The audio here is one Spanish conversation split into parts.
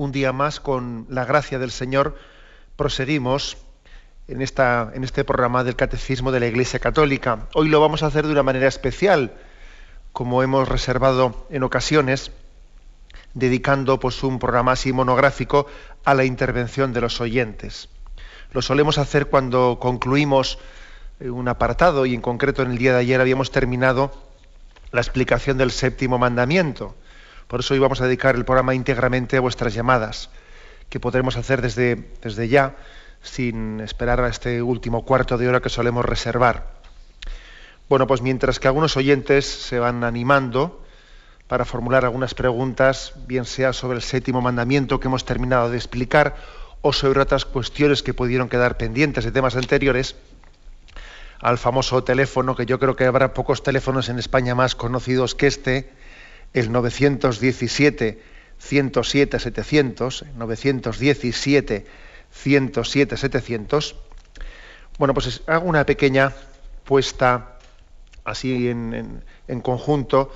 Un día más, con la gracia del Señor, proseguimos en, esta, en este programa del Catecismo de la Iglesia Católica. Hoy lo vamos a hacer de una manera especial, como hemos reservado en ocasiones, dedicando pues, un programa así monográfico a la intervención de los oyentes. Lo solemos hacer cuando concluimos eh, un apartado y en concreto en el día de ayer habíamos terminado la explicación del séptimo mandamiento. Por eso hoy vamos a dedicar el programa íntegramente a vuestras llamadas, que podremos hacer desde, desde ya, sin esperar a este último cuarto de hora que solemos reservar. Bueno, pues mientras que algunos oyentes se van animando para formular algunas preguntas, bien sea sobre el séptimo mandamiento que hemos terminado de explicar o sobre otras cuestiones que pudieron quedar pendientes de temas anteriores, al famoso teléfono, que yo creo que habrá pocos teléfonos en España más conocidos que este, el 917 107 700, 917 107 700. Bueno, pues hago una pequeña puesta así en, conjunto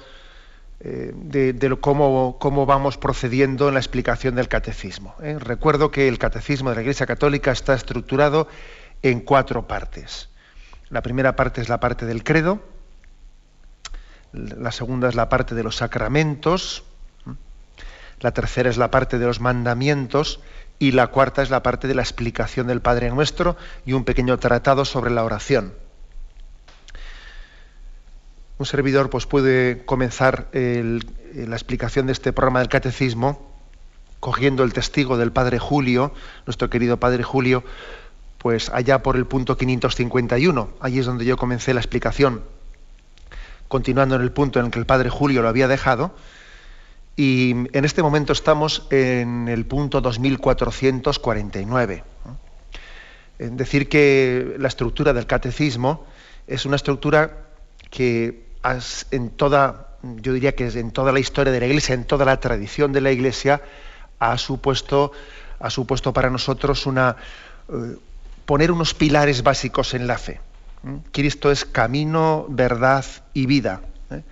eh, de, cómo, cómo, vamos procediendo en la explicación del catecismo. ¿eh? Recuerdo que el catecismo de la Iglesia Católica está estructurado en cuatro partes. La primera parte es la parte del credo, la segunda es la parte de los sacramentos, la tercera es la parte de los mandamientos y la cuarta es la parte de la explicación del Padre Nuestro y un pequeño tratado sobre la oración. Un servidor pues, puede comenzar la explicación de este programa del catecismo cogiendo el testigo del Padre Julio, nuestro querido Padre Julio, pues allá por el punto 551, allí es donde yo comencé la explicación, continuando en el punto en el que el padre Julio lo había dejado, y en este momento estamos en el punto 2449. Es decir, que la estructura del catecismo es una estructura que en toda, yo diría que en toda la historia de la Iglesia, en toda la tradición de la Iglesia, ha supuesto, ha supuesto para nosotros una, eh, poner unos pilares básicos en la fe. Cristo es camino, verdad y vida. ¿eh?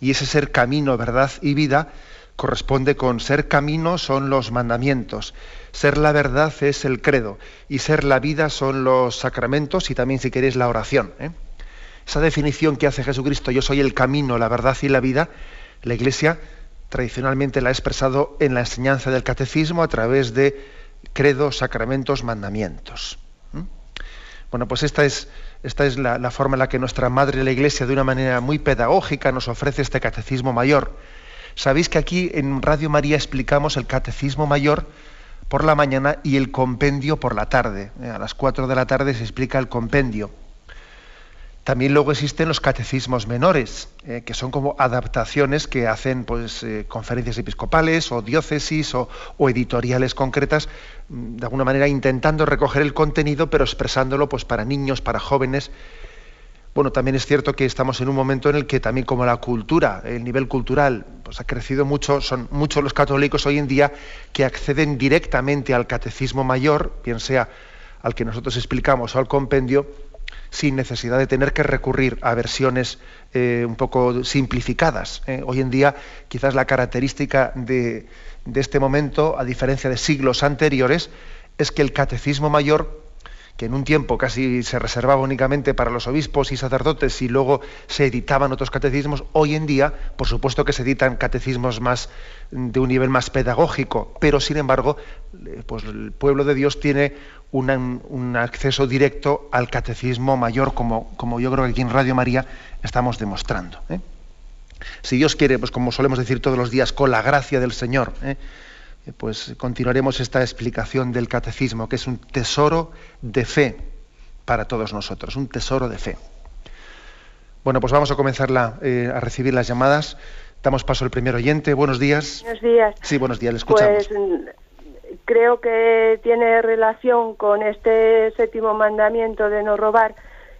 Y ese ser camino, verdad y vida corresponde con ser camino son los mandamientos, ser la verdad es el credo y ser la vida son los sacramentos y también si queréis la oración. ¿eh? Esa definición que hace Jesucristo, yo soy el camino, la verdad y la vida, la Iglesia tradicionalmente la ha expresado en la enseñanza del catecismo a través de credos, sacramentos, mandamientos. Bueno, pues esta es, esta es la, forma en la que nuestra Madre la Iglesia, de una manera muy pedagógica, nos ofrece este catecismo mayor. Sabéis que aquí en Radio María explicamos el catecismo mayor por la mañana y el compendio por la tarde. A las 4 de la tarde se explica el compendio. También luego existen los catecismos menores, eh, que son como adaptaciones que hacen pues, eh, conferencias episcopales o diócesis o, editoriales concretas, mm, de alguna manera intentando recoger el contenido, pero expresándolo pues, para niños, para jóvenes. Bueno, también es cierto que estamos en un momento en el que también como la cultura, el nivel cultural, pues ha crecido mucho, son muchos los católicos hoy en día que acceden directamente al catecismo mayor, bien sea al que nosotros explicamos o al compendio, sin necesidad de tener que recurrir a versiones eh, un poco simplificadas. ¿eh? Hoy en día, quizás la característica de, de este momento, a diferencia de siglos anteriores, es que el catecismo mayor que en un tiempo casi se reservaba únicamente para los obispos y sacerdotes y luego se editaban otros catecismos, hoy en día, por supuesto que se editan catecismos más de un nivel más pedagógico, pero sin embargo, eh, pues el pueblo de Dios tiene un acceso directo al catecismo mayor, como, como yo creo que aquí en Radio María estamos demostrando. ¿eh? Si Dios quiere, pues como solemos decir todos los días, con la gracia del Señor, ¿eh? Pues continuaremos esta explicación del catecismo, que es un tesoro de fe para todos nosotros, un tesoro de fe. Bueno, pues vamos a comenzar eh, a recibir las llamadas. Damos paso al primer oyente. Buenos días. Buenos días. Sí, buenos días, le escuchamos. Pues creo que tiene relación con este séptimo mandamiento de no robar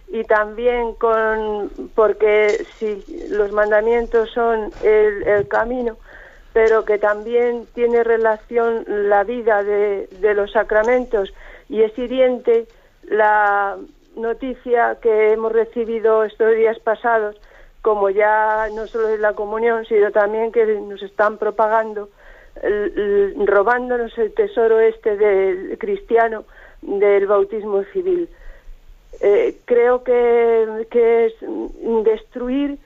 y también con porque si los mandamientos son el, camino pero que también tiene relación la vida de, los sacramentos. Y es hiriente la noticia que hemos recibido estos días pasados como ya no solo es la comunión sino también que nos están propagando robándonos el tesoro este del cristiano del bautismo civil. Eh, creo que, que, es destruir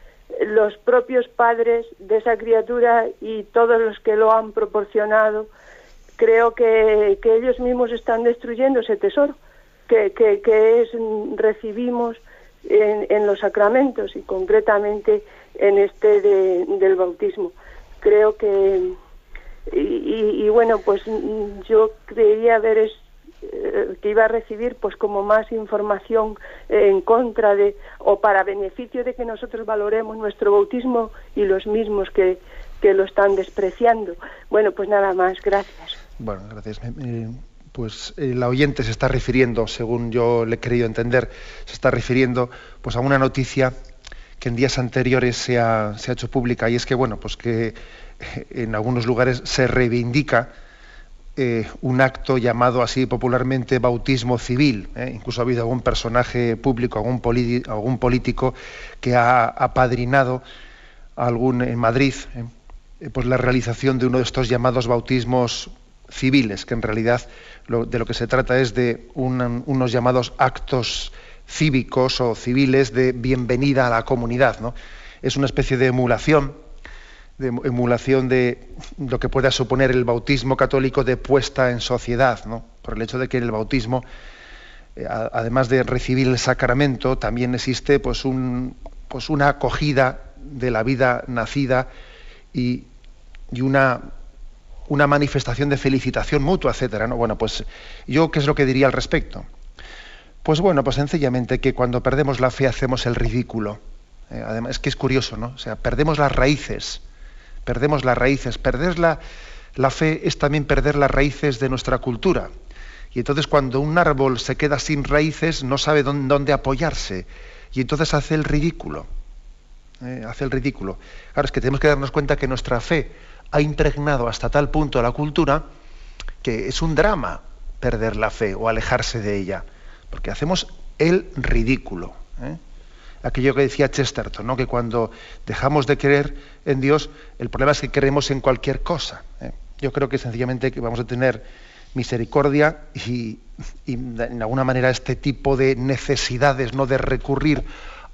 los propios padres de esa criatura y todos los que lo han proporcionado. Creo que, que ellos mismos están destruyendo ese tesoro que, que, es, recibimos en, en, los sacramentos y concretamente en este del bautismo. Creo que, y, y, bueno, pues yo creía eh, que iba a recibir pues como más información en contra de o para beneficio de que nosotros valoremos nuestro bautismo y los mismos que, que lo están despreciando. Bueno, pues nada más, gracias. Bueno, gracias. Eh, pues eh, la oyente se está refiriendo, según yo le he querido entender, se está refiriendo pues a una noticia que en días anteriores se ha, se ha hecho pública y es que bueno, pues que en algunos lugares se reivindica eh, un acto llamado así popularmente bautismo civil. ¿eh? Incluso ha habido algún personaje público, algún, político que ha apadrinado algún, en Madrid ¿eh? pues la realización de uno de estos llamados bautismos civiles, que en realidad de lo que se trata es de unos llamados actos cívicos o civiles de bienvenida a la comunidad. ¿no? Es una especie de emulación de emulación de lo que pueda suponer el bautismo católico de puesta en sociedad, ¿no? por el hecho de que el bautismo, eh, además de recibir el sacramento, también existe pues, un, pues una acogida de la vida nacida y, y una, una manifestación de felicitación mutua, etcétera. ¿no? Bueno, pues yo qué es lo que diría al respecto. Pues bueno, pues sencillamente que cuando perdemos la fe hacemos el ridículo. Eh, además, es que es curioso, ¿no? O sea, perdemos las raíces perdemos las raíces. Perder la, fe es también perder las raíces de nuestra cultura. Y entonces cuando un árbol se queda sin raíces no sabe dónde, apoyarse. Y entonces hace el ridículo. ¿eh? hace el ridículo. Claro, es que tenemos que darnos cuenta que nuestra fe ha impregnado hasta tal punto la cultura que es un drama perder la fe o alejarse de ella. Porque hacemos el ridículo. ¿eh? Aquello que decía Chesterton, ¿no? que cuando dejamos de creer en Dios, el problema es que creemos en cualquier cosa. ¿eh? Yo creo que sencillamente vamos a tener misericordia y, en alguna manera este tipo de necesidades, no de recurrir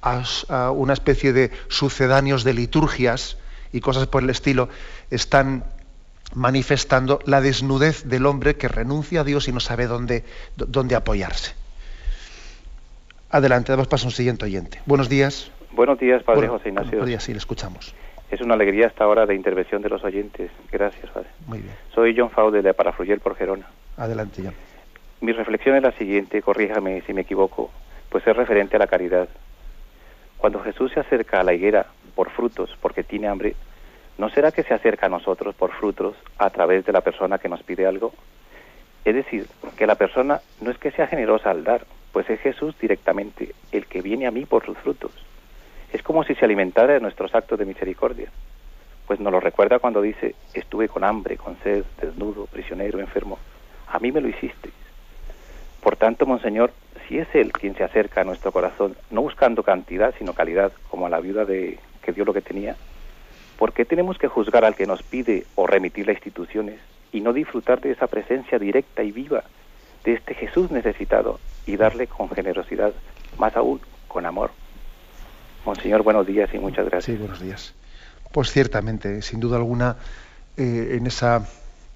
a, una especie de sucedáneos de liturgias y cosas por el estilo, están manifestando la desnudez del hombre que renuncia a Dios y no sabe dónde apoyarse. Adelante, damos paso a un siguiente oyente. Buenos días. Buenos días, Padre José Ignacio. Buenos días, sí, le escuchamos. Es una alegría esta hora de intervención de los oyentes. Gracias, Padre. Muy bien. Soy John Faude de Parafruyel por Gerona. Adelante, John. Mi reflexión es la siguiente, corríjame si me equivoco, pues es referente a la caridad. Cuando Jesús se acerca a la higuera por frutos, porque tiene hambre, ¿no será que se acerca a nosotros por frutos a través de la persona que nos pide algo? Es decir, que la persona no es que sea generosa al dar, pues es Jesús directamente el que viene a mí por sus frutos. Es como si se alimentara de nuestros actos de misericordia. Pues nos lo recuerda cuando dice, estuve con hambre, con sed, desnudo, prisionero, enfermo. A mí me lo hiciste. Por tanto, Monseñor, si es Él quien se acerca a nuestro corazón, no buscando cantidad, sino calidad, como a la viuda de que dio lo que tenía, ¿por qué tenemos que juzgar al que nos pide o remitir las instituciones y no disfrutar de esa presencia directa y viva de este Jesús necesitado y darle con generosidad, más aún con amor. Monseñor, buenos días y muchas gracias. Sí, buenos días. Pues ciertamente, sin duda alguna, eh, en, esa,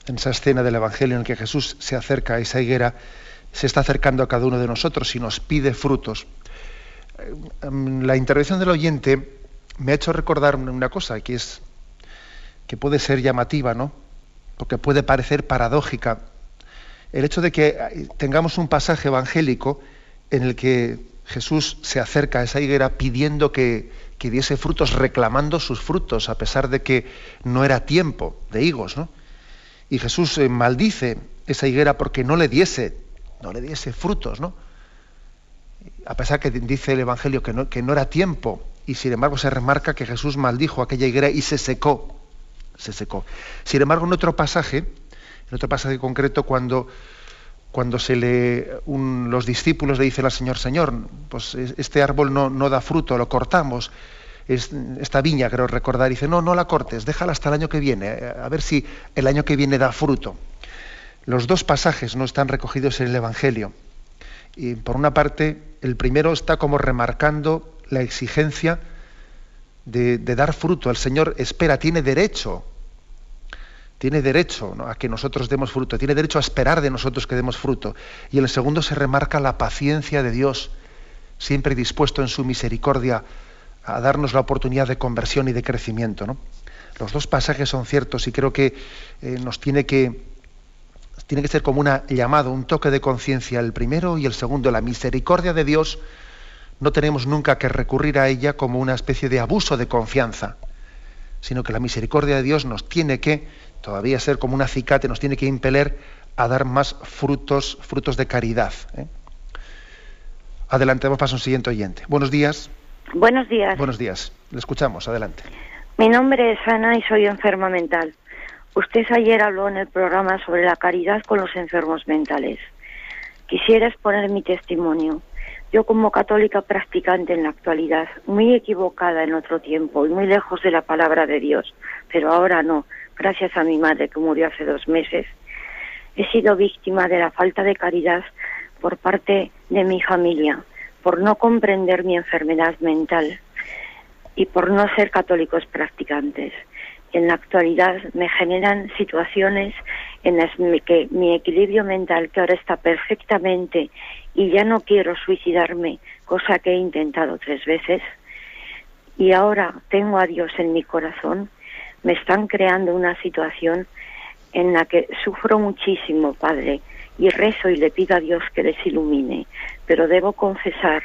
en esa escena del Evangelio en que Jesús se acerca a esa higuera, se está acercando a cada uno de nosotros y nos pide frutos. Eh, la intervención del oyente me ha hecho recordar una cosa que es que puede ser llamativa, ¿no? Porque puede parecer paradójica el hecho de que tengamos un pasaje evangélico en el que Jesús se acerca a esa higuera pidiendo que, diese frutos, reclamando sus frutos, a pesar de que no era tiempo de higos, ¿no? Y Jesús eh, maldice esa higuera porque no le diese, no le diese frutos, ¿no? A pesar que dice el Evangelio que no, que no era tiempo, y sin embargo se remarca que Jesús maldijo aquella higuera y se secó. Se secó. Sin embargo, en otro pasaje, en otro pasaje concreto, cuando, cuando se le, los discípulos le dicen al Señor, Señor, pues este árbol no, no da fruto, lo cortamos esta viña, creo recordar, dice, no, no la cortes, déjala hasta el año que viene, eh, a ver si el año que viene da fruto. Los dos pasajes no están recogidos en el Evangelio. Y por una parte, el primero está como remarcando la exigencia de, dar fruto. El Señor espera, tiene derecho, tiene derecho a que nosotros demos fruto, tiene derecho a esperar de nosotros que demos fruto. Y en el segundo se remarca la paciencia de Dios, siempre dispuesto en su misericordia a darnos la oportunidad de conversión y de crecimiento. Los dos pasajes son ciertos y creo que eh, nos tiene que, tiene que ser como un llamado, un toque de conciencia, el primero y el segundo. La misericordia de Dios no tenemos nunca que recurrir a ella como una especie de abuso de confianza, sino que la misericordia de Dios nos tiene que, todavía ser como un acicate, nos tiene que impeler a dar más frutos, frutos de caridad. ¿eh? Adelante, vamos a un siguiente oyente. Buenos días. Buenos días. Buenos días. Le escuchamos. Adelante. Mi nombre es Ana y soy enferma mental. Usted ayer habló en el programa sobre la caridad con los enfermos mentales. Quisiera exponer mi testimonio. Yo como católica practicante en la actualidad, muy equivocada en otro tiempo y muy lejos de la palabra de Dios, pero ahora no, gracias a mi madre que murió hace dos meses, he sido víctima de la falta de caridad por parte de mi familia por no comprender mi enfermedad mental y por no ser católicos practicantes. En la actualidad me generan situaciones en las que mi equilibrio mental, que ahora está perfectamente y ya no quiero suicidarme, cosa que he intentado tres veces, y ahora tengo a Dios en mi corazón, me están creando una situación en la que sufro muchísimo, Padre, y rezo y le pido a Dios que les ilumine, pero debo confesar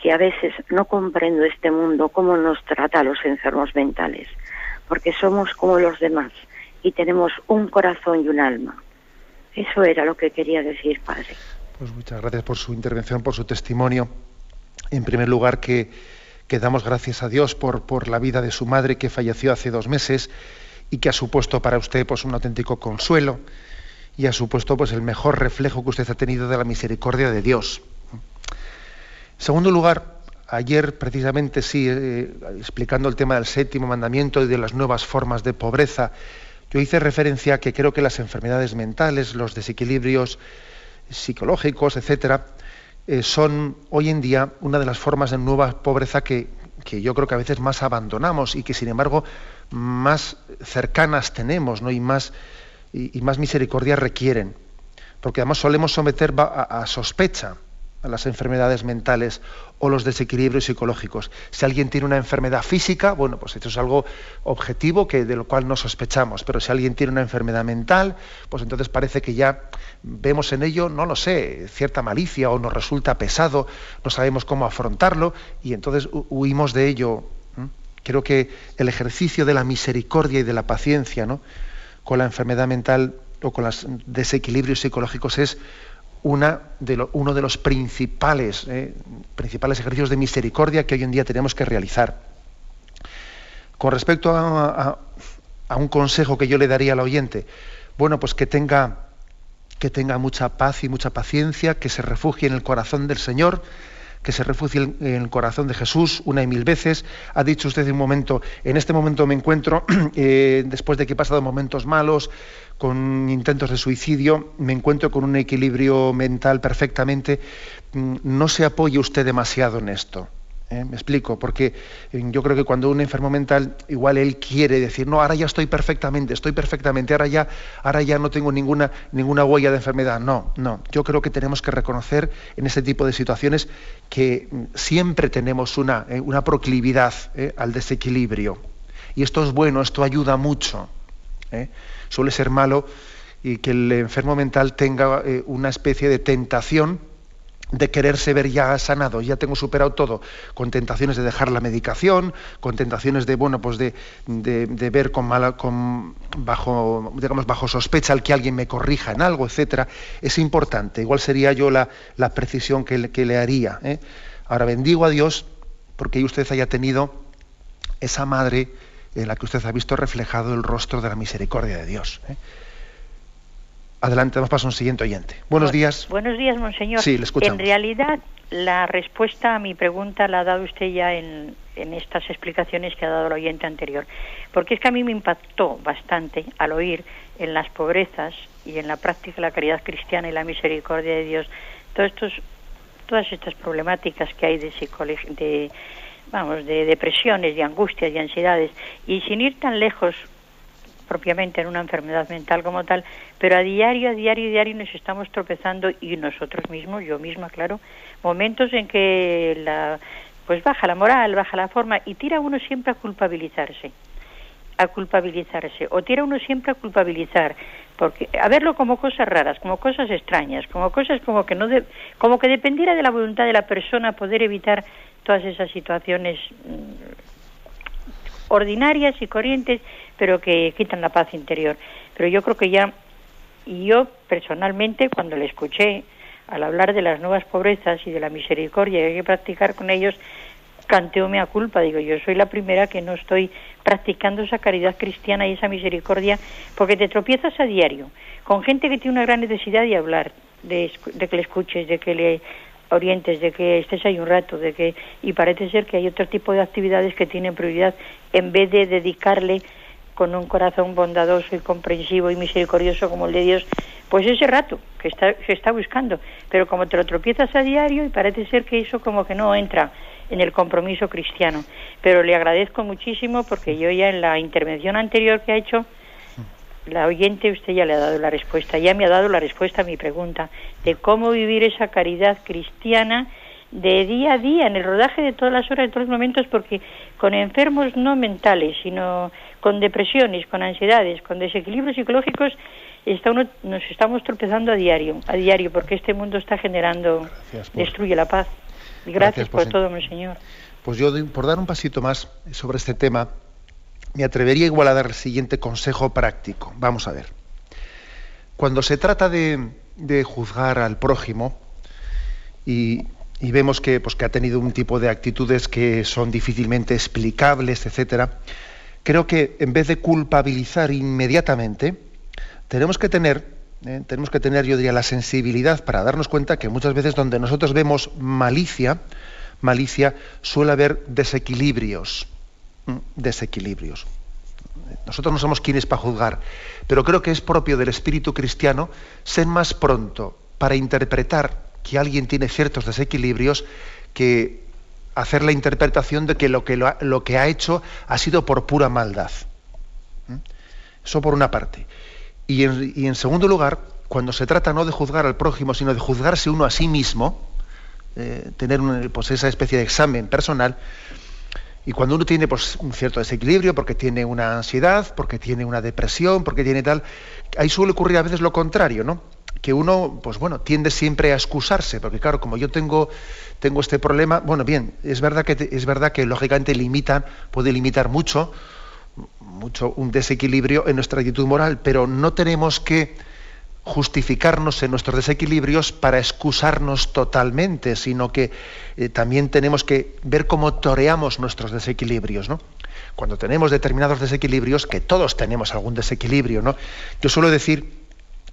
que a veces no comprendo este mundo, cómo nos trata a los enfermos mentales, porque somos como los demás y tenemos un corazón y un alma. Eso era lo que quería decir, Padre. Pues muchas gracias por su intervención, por su testimonio. En primer lugar, que, que damos gracias a Dios por, por la vida de su madre que falleció hace dos meses y que ha supuesto para usted pues, un auténtico consuelo y ha supuesto pues el mejor reflejo que usted ha tenido de la misericordia de Dios. En segundo lugar, ayer precisamente sí, eh, explicando el tema del séptimo mandamiento y de las nuevas formas de pobreza, yo hice referencia a que creo que las enfermedades mentales, los desequilibrios psicológicos, etcétera, eh, son hoy en día una de las formas de nueva pobreza que, que, yo creo que a veces más abandonamos y que sin embargo más cercanas tenemos ¿no? y más y, más misericordia requieren, porque además solemos someter a, sospecha a las enfermedades mentales o los desequilibrios psicológicos. Si alguien tiene una enfermedad física, bueno, pues esto es algo objetivo que, de lo cual no sospechamos, pero si alguien tiene una enfermedad mental, pues entonces parece que ya vemos en ello, no lo sé, cierta malicia o nos resulta pesado, no sabemos cómo afrontarlo y entonces huimos de ello. Creo que el ejercicio de la misericordia y de la paciencia, ¿no? con la enfermedad mental o con los desequilibrios psicológicos es una uno de los principales, eh, principales ejercicios de misericordia que hoy en día tenemos que realizar. Con respecto a, un consejo que yo le daría al oyente, bueno, pues que tenga, que tenga mucha paz y mucha paciencia, que se refugie en el corazón del Señor, que se refugie en el corazón de Jesús una y mil veces. Ha dicho usted en un momento, en este momento me encuentro, eh, después de que he pasado momentos malos, con intentos de suicidio, me encuentro con un equilibrio mental perfectamente. Mm, no se apoye usted demasiado en esto. ¿Eh? Me explico, porque eh, yo creo que cuando un enfermo mental, igual él quiere decir, no, ahora ya estoy perfectamente, estoy perfectamente, ahora ya, ahora ya no tengo ninguna, ninguna huella de enfermedad. No, no. Yo creo que tenemos que reconocer en ese tipo de situaciones que mm, siempre tenemos una, eh, una proclividad al desequilibrio. Y esto es bueno, esto ayuda mucho. Suele ser malo y que el enfermo mental tenga una especie de tentación de quererse ver ya sanado, ya tengo superado todo, con tentaciones de dejar la medicación, con tentaciones de, bueno, pues de, de, ver con mala, con, bajo, digamos, bajo sospecha el que alguien me corrija en algo, etcétera, es importante. Igual sería yo la, la precisión que, que, le haría. ¿eh? Ahora bendigo a Dios porque usted haya tenido esa madre en la que usted ha visto reflejado el rostro de la misericordia de Dios. ¿eh? Adelante, vamos para un siguiente oyente. Buenos días. Buenos días, monseñor. Sí, le escuchamos. En realidad, la respuesta a mi pregunta la ha dado usted ya en, en estas explicaciones que ha dado el oyente anterior. Porque es que a mí me impactó bastante al oír en las pobrezas y en la práctica de la caridad cristiana y la misericordia de Dios todos estos, todas estas problemáticas que hay de, de vamos de depresiones, de angustias, de ansiedades y sin ir tan lejos propiamente en una enfermedad mental como tal, pero a diario, a diario, a diario nos estamos tropezando y nosotros mismos, yo misma, claro, momentos en que la, pues baja la moral, baja la forma y tira uno siempre a culpabilizarse, a culpabilizarse, o tira uno siempre a culpabilizar, porque a verlo como cosas raras, como cosas extrañas, como cosas como que no, como que dependiera de la voluntad de la persona poder evitar todas esas situaciones mm, ordinarias y corrientes, pero que quitan la paz interior. Pero yo creo que ya, y yo personalmente, cuando le escuché al hablar de las nuevas pobrezas y de la misericordia que hay que practicar con ellos, canteo a culpa. Digo, yo soy la primera que no estoy practicando esa caridad cristiana y esa misericordia, porque te tropiezas a diario con gente que tiene una gran necesidad de hablar, de, de que le escuches, de que le orientes, de que estés ahí un rato, de que y parece ser que hay otro tipo de actividades que tienen prioridad en vez de dedicarle con un corazón bondadoso y comprensivo y misericordioso como el de Dios, pues ese rato que está, se está buscando. Pero como te lo tropiezas a diario y parece ser que eso como que no entra en el compromiso cristiano. Pero le agradezco muchísimo porque yo ya en la intervención anterior que ha hecho, la oyente usted ya le ha dado la respuesta, ya me ha dado la respuesta a mi pregunta de cómo vivir esa caridad cristiana de día a día, en el rodaje de todas las horas, de todos los momentos, porque con enfermos no mentales, sino con depresiones, con ansiedades, con desequilibrios psicológicos, está uno, nos estamos tropezando a diario, a diario, porque este mundo está generando, destruye la paz. Y gracias, por, todo, mi señor. Pues yo, por dar un pasito más sobre este tema, me atrevería igual a dar el siguiente consejo práctico. Vamos a ver. Cuando se trata de, juzgar al prójimo y, vemos que, pues, que ha tenido un tipo de actitudes que son difícilmente explicables, etcétera, creo que en vez de culpabilizar inmediatamente, tenemos que tener, eh, tenemos que tener, yo diría, la sensibilidad para darnos cuenta que muchas veces donde nosotros vemos malicia, malicia suele haber desequilibrios desequilibrios. Nosotros no somos quienes para juzgar, pero creo que es propio del espíritu cristiano ser más pronto para interpretar que alguien tiene ciertos desequilibrios que hacer la interpretación de que lo que, lo, que ha hecho ha sido por pura maldad. ¿Mm? Eso por una parte. Y en, segundo lugar, cuando se trata no de juzgar al prójimo, sino de juzgarse uno a sí mismo, eh, tener pues, esa especie de examen personal, y cuando uno tiene pues, un cierto desequilibrio, porque tiene una ansiedad, porque tiene una depresión, porque tiene tal, ahí suele ocurrir a veces lo contrario, ¿no? Que uno, pues bueno, tiende siempre a excusarse, porque claro, como yo tengo, tengo este problema, bueno, bien, es verdad que es verdad que lógicamente limitan, puede limitar mucho, mucho un desequilibrio en nuestra actitud moral, pero no tenemos que justificarnos en nuestros desequilibrios para excusarnos totalmente, sino que eh, también tenemos que ver cómo toreamos nuestros desequilibrios, ¿no? Cuando tenemos determinados desequilibrios, que todos tenemos algún desequilibrio, ¿no? Yo suelo decir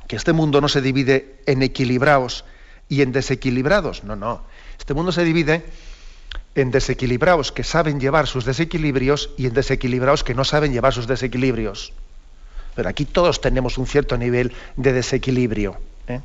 que este mundo no se divide en equilibrados y en desequilibrados, no, no. Este mundo se divide en desequilibrados que saben llevar sus desequilibrios y en desequilibrados que no saben llevar sus desequilibrios. Pero aquí todos tenemos un cierto nivel de desequilibrio. ¿eh?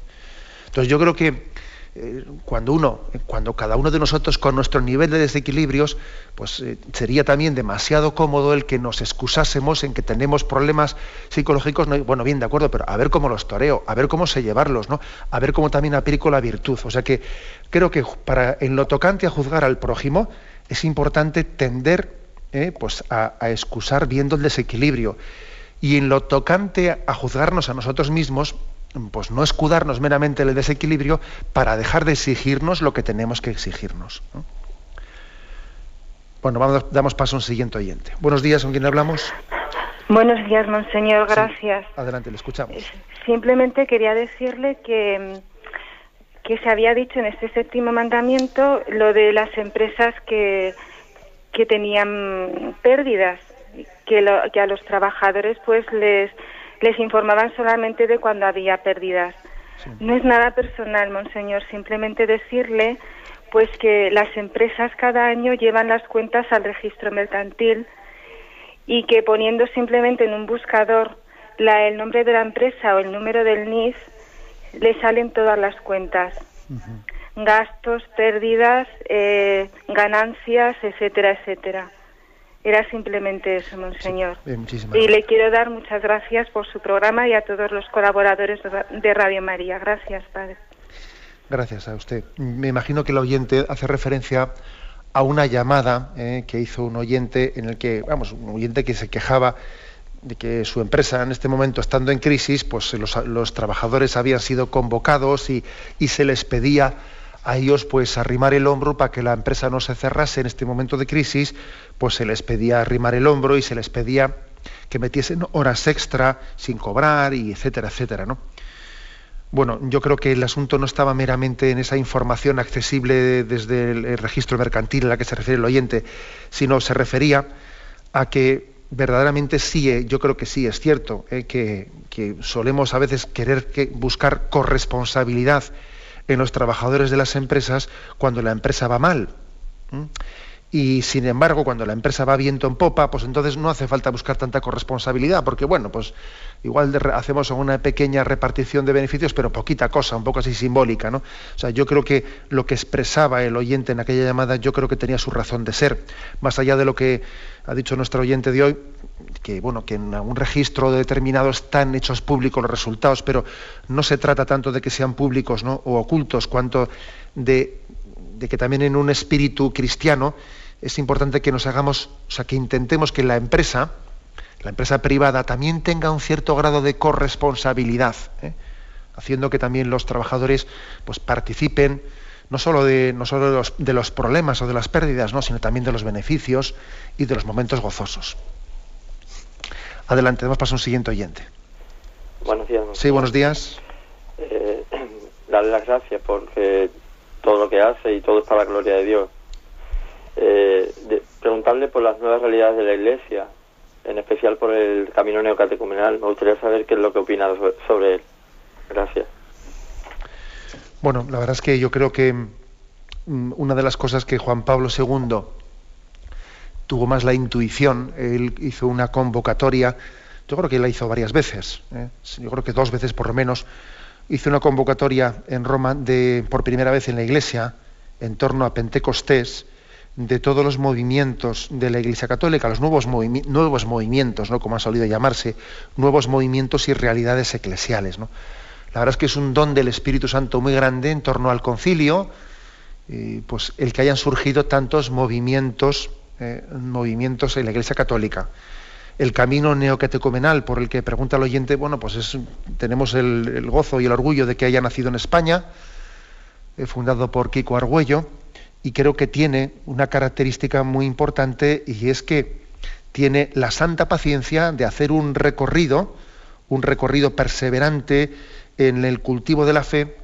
Entonces yo creo que eh, cuando uno, cuando cada uno de nosotros con nuestro nivel de desequilibrios, pues eh, sería también demasiado cómodo el que nos excusásemos en que tenemos problemas psicológicos. bueno, bien, de acuerdo, pero a ver cómo los toreo, a ver cómo sé llevarlos, ¿no? A ver cómo también aplico la virtud. O sea que creo que para en lo tocante a juzgar al prójimo es importante tender pues a, a excusar viendo el desequilibrio y en lo tocante a juzgarnos a nosotros mismos, pues no escudarnos meramente en el desequilibrio para dejar de exigirnos lo que tenemos que exigirnos. Bueno, vamos, damos paso a un siguiente oyente. Buenos días, ¿con quién hablamos? Buenos días, monseñor, gracias. adelante, le escuchamos. Simplemente quería decirle que, que se había dicho en este séptimo mandamiento lo de las empresas que, que tenían pérdidas, que, lo, que a los trabajadores pues les les informaban solamente de cuando había pérdidas. No es nada personal, monseñor, simplemente decirle pues que las empresas cada año llevan las cuentas al registro mercantil y que poniendo simplemente en un buscador la, el nombre de la empresa o el número del NIF le salen todas las cuentas. Gastos, pérdidas, eh, ganancias, etcétera, etcétera. Era simplemente eso, monseñor. y le quiero dar muchas gracias por su programa y a todos los colaboradores de Radio María. Gracias, padre. Gracias a usted. Me imagino que el oyente hace referencia a una llamada eh, que hizo un oyente en el que, vamos, un oyente que se quejaba de que su empresa en este momento estando en crisis, pues los, trabajadores habían sido convocados y, y se les pedía a ellos pues arrimar el hombro para que la empresa no se cerrase en este momento de crisis, pues se les pedía arrimar el hombro y se les pedía que metiesen horas extra sin cobrar y etcétera, etcétera, ¿no? Bueno, yo creo que el asunto no estaba meramente en esa información accesible desde el registro mercantil a la que se refiere el oyente, sino se refería a que verdaderamente sí, eh, yo creo que sí, es cierto, eh, que, solemos a veces querer que buscar corresponsabilidad en los trabajadores de las empresas cuando la empresa va mal. Y sin embargo, cuando la empresa va viento en popa, pues entonces no hace falta buscar tanta corresponsabilidad, porque bueno, pues igual hacemos una pequeña repartición de beneficios, pero poquita cosa, un poco así simbólica, ¿no? O sea, yo creo que lo que expresaba el oyente en aquella llamada, yo creo que tenía su razón de ser, más allá de lo que ha dicho nuestro oyente de hoy, que bueno, que en algún registro determinado están hechos públicos los resultados, pero no se trata tanto de que sean públicos ¿no? o ocultos, cuanto de que también en un espíritu cristiano es importante que nos hagamos, o sea, que intentemos que la empresa, la empresa privada, también tenga un cierto grado de corresponsabilidad, ¿eh? haciendo que también los trabajadores pues, participen no solo, de, no solo de, los, de los problemas o de las pérdidas, ¿no? sino también de los beneficios y de los momentos gozosos. Adelante, damos paso a un siguiente oyente. Buenos días. Sí, buenos días. Eh, darle las gracias por todo lo que hace y todo es para la gloria de Dios eh, preguntarle por las nuevas realidades de la Iglesia, en especial por el camino neocatecumenal. Me gustaría saber qué es lo que opina sobre él. Gracias. Bueno, la verdad es que yo creo que mm, una de las cosas que Juan Pablo II tuvo más la intuición, él hizo una convocatoria, yo creo que la hizo varias veces, ¿eh? yo creo que dos veces por lo menos, hizo una convocatoria en Roma de, por primera vez en la Iglesia en torno a Pentecostés, de todos los movimientos de la Iglesia Católica, los nuevos, nuevos movimientos, ¿no? como ha solido llamarse, nuevos movimientos y realidades eclesiales. ¿no? La verdad es que es un don del Espíritu Santo muy grande en torno al concilio, pues el que hayan surgido tantos movimientos, eh, movimientos en la Iglesia Católica. El camino neocatecumenal por el que pregunta el oyente, bueno, pues es, tenemos el, gozo y el orgullo de que haya nacido en España, eh, fundado por Kiko Argüello, y creo que tiene una característica muy importante y es que tiene la santa paciencia de hacer un recorrido, un recorrido perseverante en el cultivo de la fe,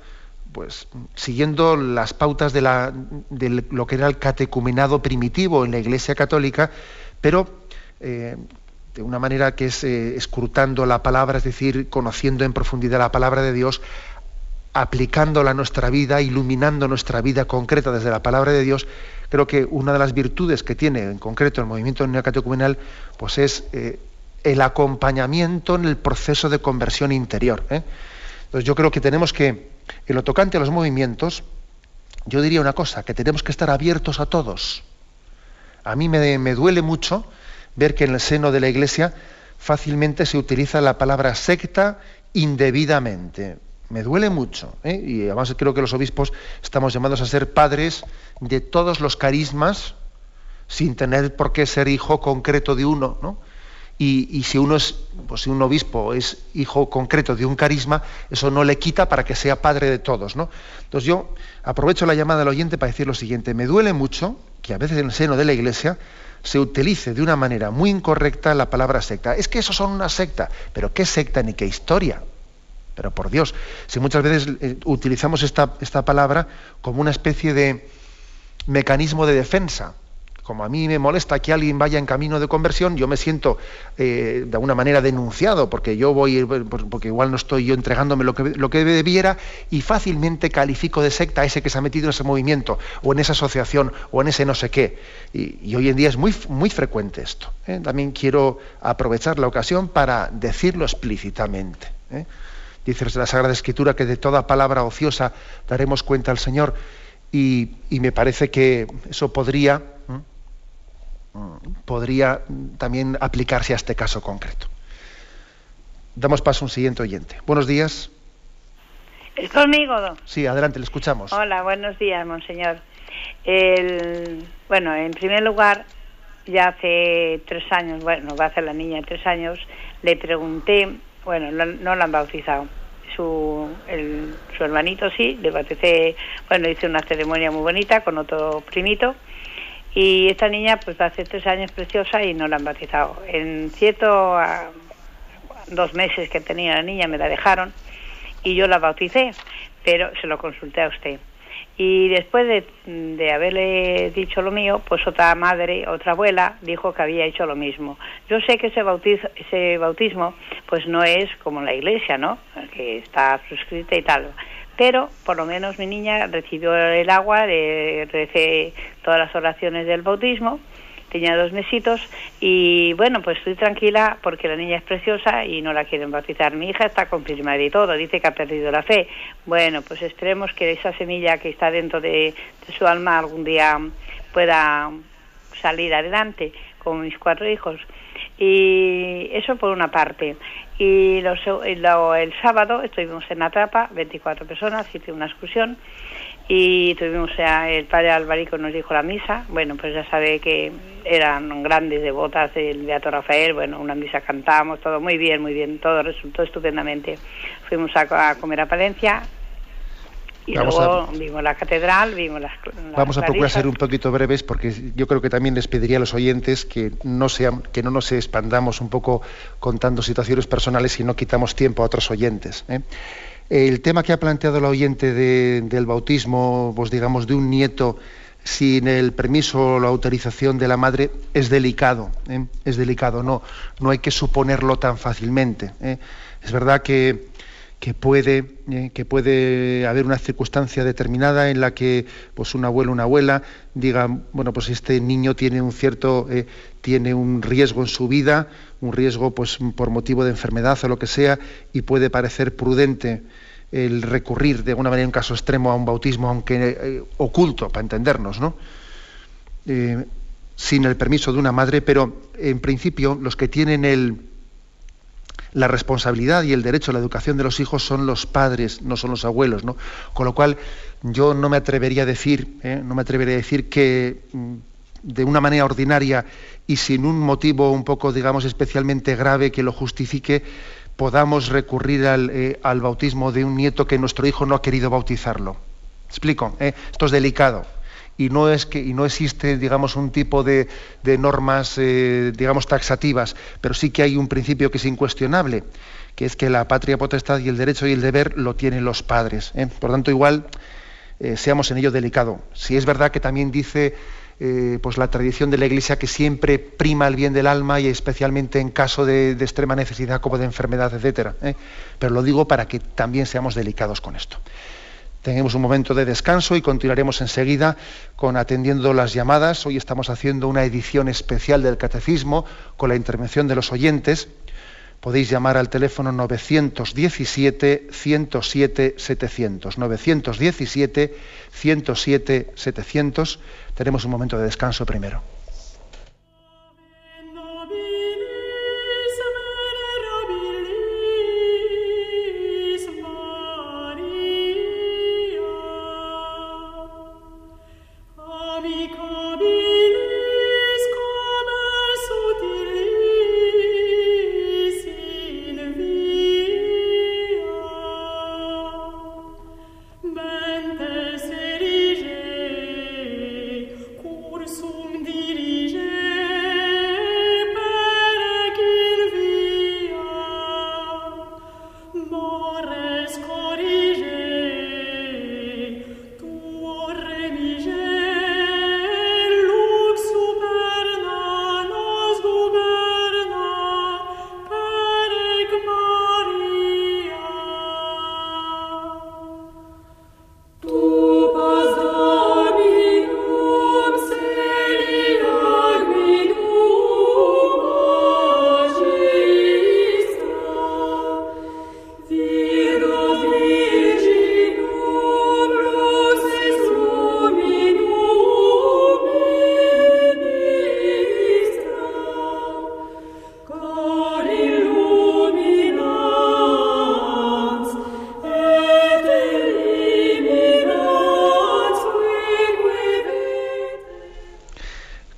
pues siguiendo las pautas de, la, de lo que era el catecumenado primitivo en la Iglesia Católica, pero eh, de una manera que es eh, escrutando la palabra, es decir, conociendo en profundidad la palabra de Dios, aplicándola a nuestra vida, iluminando nuestra vida concreta desde la palabra de Dios, creo que una de las virtudes que tiene en concreto el movimiento neocatecumenal pues es eh, el acompañamiento en el proceso de conversión interior. ¿eh? Entonces yo creo que tenemos que, en lo tocante a los movimientos, yo diría una cosa, que tenemos que estar abiertos a todos. A mí me, me duele mucho ver que en el seno de la Iglesia fácilmente se utiliza la palabra secta indebidamente me duele mucho. ¿eh? Y además creo que los obispos estamos llamados a ser padres de todos los carismas, sin tener por qué ser hijo concreto de uno. ¿no? Y, si uno es, pues si un obispo es hijo concreto de un carisma, eso no le quita para que sea padre de todos, ¿no? Entonces yo aprovecho la llamada del oyente para decir lo siguiente: me duele mucho que a veces en el seno de la Iglesia se utilice de una manera muy incorrecta la palabra secta. Es que eso son una secta, pero ¿qué secta ni qué historia? Pero por Dios, si muchas veces eh, utilizamos esta, palabra como una especie de mecanismo de defensa, como a mí me molesta que alguien vaya en camino de conversión, yo me siento eh, de alguna manera denunciado, porque yo voy, porque igual no estoy yo entregándome lo que, lo que debiera, y fácilmente califico de secta a ese que se ha metido en ese movimiento, o en esa asociación, o en ese no sé qué. Y, hoy en día es muy, muy frecuente esto. ¿eh? También quiero aprovechar la ocasión para decirlo explícitamente. ¿eh? Dice la Sagrada Escritura que de toda palabra ociosa daremos cuenta al Señor, y, y me parece que eso podría podría también aplicarse a este caso concreto. Damos paso a un siguiente oyente. Buenos días. ¿Es conmigo? Sí, adelante, le escuchamos. Hola, buenos días, monseñor. bueno, en primer lugar, ya hace tres años, bueno, va a ser la niña tres años, le pregunté, bueno, no, la han bautizado. Su, su hermanito sí, le bauticé, bueno, hice una ceremonia muy bonita con otro primito y esta niña, pues hace tres años preciosa y no la han bautizado. En cierto, dos meses que tenía la niña me la dejaron y yo la bauticé, pero se lo consulté a usted. Y después de, de, haberle dicho lo mío, pues otra madre, otra abuela, dijo que había hecho lo mismo. Yo sé que ese, bautizo, ese bautismo, pues no es como la iglesia, ¿no? Que está suscrita y tal pero por lo menos mi niña recibió el agua, recé todas las oraciones del bautismo, tenía dos mesitos y bueno, pues estoy tranquila porque la niña es preciosa y no la quieren bautizar. Mi hija está confirmada y todo, dice que ha perdido la fe. Bueno, pues esperemos que esa semilla que está dentro de, su alma algún día pueda salir adelante con mis cuatro hijos. Y eso por una parte. Y lo, el sábado estuvimos en la trapa, 24 personas, hice una excursión y tuvimos el padre Alvarico nos dijo la misa, bueno, pues ya sabe que eran grandes devotas del Beato Rafael, bueno, una misa cantamos, todo muy bien, muy bien, todo resultó estupendamente. Fuimos a comer a Palencia, y luego vimos la catedral, vimos las, Vamos a procurar ser un poquito breves porque yo creo que también les pediría a los oyentes que no, sean, que no nos expandamos un poco contando situaciones personales y no quitamos tiempo a otros oyentes. ¿eh? El tema que ha planteado la oyente del bautismo, pues digamos, de un nieto sin el permiso o la autorización de la madre es delicado, ¿eh? es delicado, no, no hay que suponerlo tan fácilmente. ¿eh? Es verdad que que puede, eh, que puede haber una circunstancia determinada en la que pues un abuelo o una abuela diga, bueno, pues este niño tiene un cierto, tiene un riesgo en su vida, un riesgo pues por motivo de enfermedad o lo que sea, y puede parecer prudente el recurrir de alguna manera en caso extremo a un bautismo, aunque eh, oculto, para entendernos, ¿no? sin el permiso de una madre, pero en principio los que tienen el, la responsabilidad y el derecho a la educación de los hijos son los padres, no son los abuelos, ¿no? Con lo cual, yo no me atrevería a decir, ¿eh? no me atrevería a decir que mm, de una manera ordinaria y sin un motivo un poco, digamos, especialmente grave que lo justifique, podamos recurrir al, eh, bautismo de un nieto que nuestro hijo no ha querido bautizarlo. ¿Explico? ¿Eh? Esto es delicado y no es que y no existe digamos un tipo de, normas eh, digamos taxativas pero sí que hay un principio que es incuestionable que es que la patria potestad y el derecho y el deber lo tienen los padres ¿eh? por tanto igual seamos en ello delicado si es verdad que también dice pues la tradición de la Iglesia que siempre prima el bien del alma y especialmente en caso de, extrema necesidad como de enfermedad, etcétera. Pero lo digo para que también seamos delicados con esto. Tenemos un momento de descanso y continuaremos enseguida con atendiendo las llamadas. Hoy estamos haciendo una edición especial del catecismo con la intervención de los oyentes. Podéis llamar al teléfono 917-107-700. 917-107-700. Tenemos un momento de descanso primero.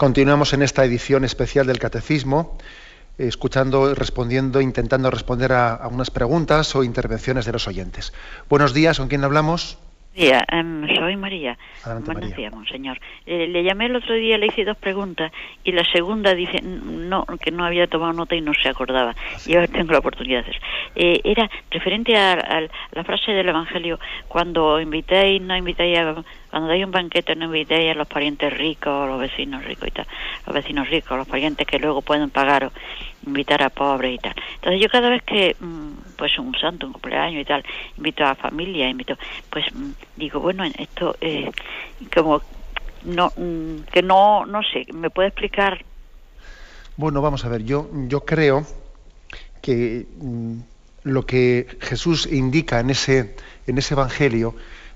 Continuamos en esta edición especial del Catecismo, escuchando, respondiendo, intentando responder a, a unas preguntas o intervenciones de los oyentes. Buenos días, ¿con quién hablamos? Día, em, soy María. Adelante, Buenos María. días, monseñor. Eh, le llamé el otro día, le hice dos preguntas y la segunda dice no que no había tomado nota y no se acordaba. Y ahora tengo la oportunidad de hacer. Eh, era referente a, a la frase del Evangelio, cuando invitéis, no invitéis a... Cuando dais un banquete no invitéis a los parientes ricos, los vecinos ricos y tal. Los vecinos ricos, los parientes que luego pueden pagar invitar a pobres y tal. Entonces yo cada vez que, mm, pues un santo, un cumpleaños y tal, invito a familia, invito, pues mm, digo, bueno, esto eh, como no mm, que no no sé, me puede explicar Bueno, vamos a ver, yo, yo creo que lo que Jesús indica en ese, en ese Evangelio,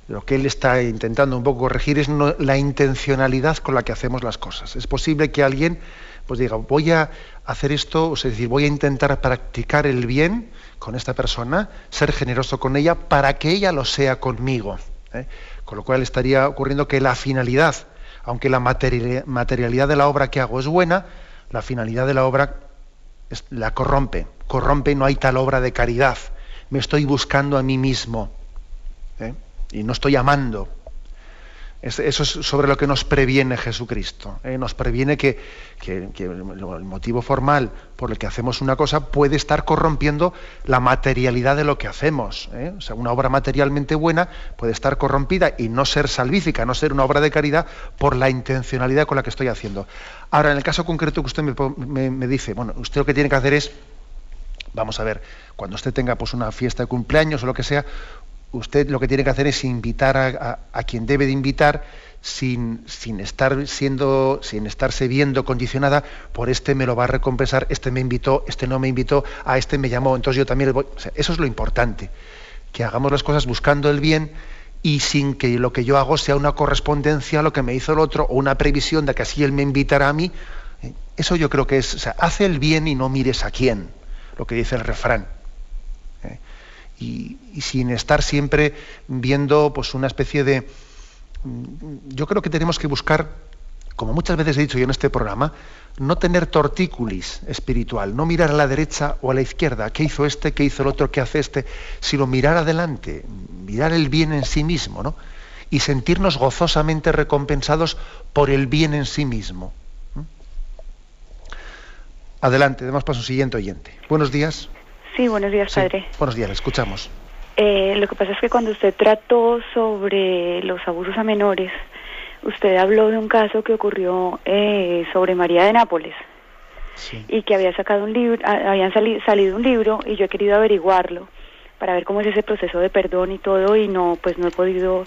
lo que él está intentando un poco corregir es la intencionalidad con la que hacemos las cosas. Es posible que alguien pues diga, voy a hacer esto, es decir, voy a intentar practicar el bien con esta persona, ser generoso con ella para que ella lo sea conmigo. ¿eh? Con lo cual estaría ocurriendo que la finalidad, aunque la materi- materialidad de la obra que hago es buena, la finalidad de la obra la corrompe. Corrompe, no hay tal obra de caridad. Me estoy buscando a mí mismo. ¿eh? Y no estoy amando. Es- Eso es sobre lo que nos previene Jesucristo. ¿eh? Nos previene que, el motivo formal por el que hacemos una cosa puede estar corrompiendo la materialidad de lo que hacemos. ¿eh? O sea, una obra materialmente buena puede estar corrompida y no ser salvífica, no ser una obra de caridad por la intencionalidad con la que estoy haciendo. Ahora, en el caso concreto que usted me- me dice, bueno, usted lo que tiene que hacer es, vamos a ver, cuando usted tenga pues, una fiesta de cumpleaños o lo que sea, usted lo que tiene que hacer es invitar a, quien debe de invitar sin, sin estar siendo, sin estarse viendo condicionada por este me lo va a recompensar, este me invitó, este no me invitó, a este me llamó, entonces yo también le voy. Eso es lo importante, que hagamos las cosas buscando el bien y sin que lo que yo hago sea una correspondencia a lo que me hizo el otro o una previsión de que así él me invitará a mí. Eh, Eso yo creo que es, o sea, hace el bien y no mires a quién, lo que dice el refrán. Y, sin estar siempre viendo pues una especie de yo creo que tenemos que buscar como muchas veces he dicho yo en este programa no tener tortículis espiritual no mirar a la derecha o a la izquierda qué hizo este qué hizo el otro qué hace este sino mirar adelante mirar el bien en sí mismo ¿no? y sentirnos gozosamente recompensados por el bien en sí mismo adelante demos paso al siguiente oyente. Buenos días Sí, buenos días, Sí, padre. buenos días le escuchamos. Eh, lo que pasa es que cuando usted trató sobre los abusos a menores, usted habló de un caso que ocurrió eh, sobre María de Nápoles. Y que había sacado un libro, habían sali- salido un libro y yo he querido averiguarlo para ver cómo es ese proceso de perdón y todo y no, pues no he podido,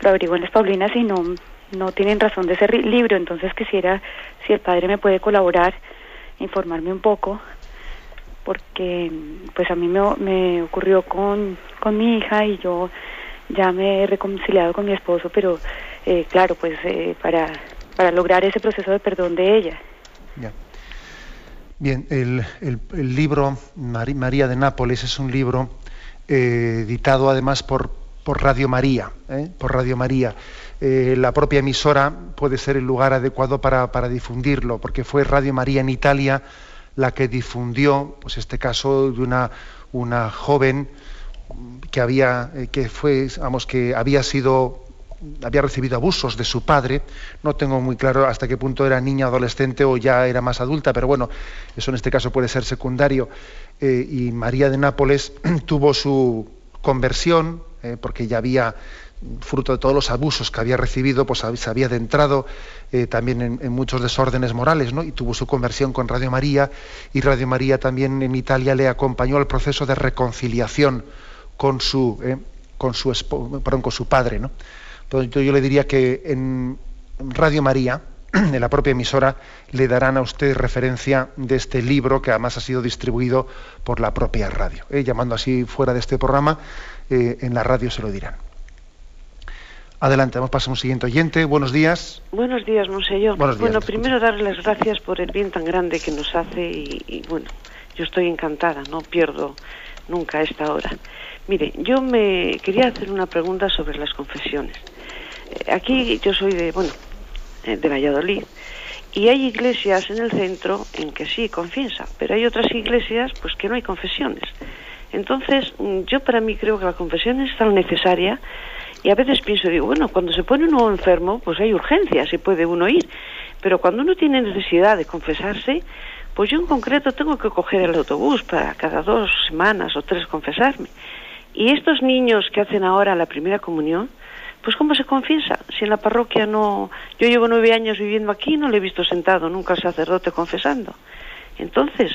lo averiguo en las Paulinas y no, no tienen razón de ese libro, entonces quisiera si el padre me puede colaborar, informarme un poco porque pues a mí me, ocurrió con, con mi hija y yo ya me he reconciliado con mi esposo, pero eh, claro, pues eh, para, para lograr ese proceso de perdón de ella. Ya. Bien, el, el- el libro María de Nápoles es un libro eh, editado además por, por Radio María. ¿eh? Por Radio María. Eh, la propia emisora puede ser el lugar adecuado para, para difundirlo, porque fue Radio María en Italia la que difundió, pues este caso de una, una joven que había, eh, que fue, vamos, que había sido había recibido abusos de su padre. No tengo muy claro hasta qué punto era niña, adolescente o ya era más adulta, pero bueno, eso en este caso puede ser secundario. Eh, y María de Nápoles tuvo su conversión, eh, porque ya había, fruto de todos los abusos que había recibido, pues se había adentrado eh, también en, muchos desórdenes morales, ¿no? Y tuvo su conversión con Radio María, y Radio María también en Italia le acompañó al proceso de reconciliación con su, eh, con su, perdón, con su padre, ¿no? Entonces yo le diría que en Radio María, en la propia emisora, le darán a usted referencia de este libro que además ha sido distribuido por la propia radio. ¿eh? Llamando así fuera de este programa, en la radio se lo dirán. Adelante, vamos a pasar a un siguiente oyente. Buenos días. Buenos días, monseñor. Buenos días, bueno, primero darle las gracias por el bien tan grande que nos hace y, y, bueno, yo estoy encantada, no pierdo nunca esta hora. Mire, yo me quería hacer una pregunta sobre las confesiones. Eh, Aquí yo soy de, bueno, eh, de Valladolid Y hay iglesias en el centro en que sí confiesa, pero hay otras iglesias pues que no hay confesiones. Entonces, mm, yo para mí creo que la confesión es tan necesaria y a veces pienso, digo, bueno, cuando se pone uno enfermo, pues hay urgencia, se puede uno ir. Pero cuando uno tiene necesidad de confesarse, pues yo en concreto tengo que coger el autobús para cada dos semanas o tres confesarme. Y estos niños que hacen ahora la primera comunión, pues ¿cómo se confiesa? Si en la parroquia no... Yo llevo nueve años viviendo aquí no le he visto sentado nunca al sacerdote confesando. Entonces,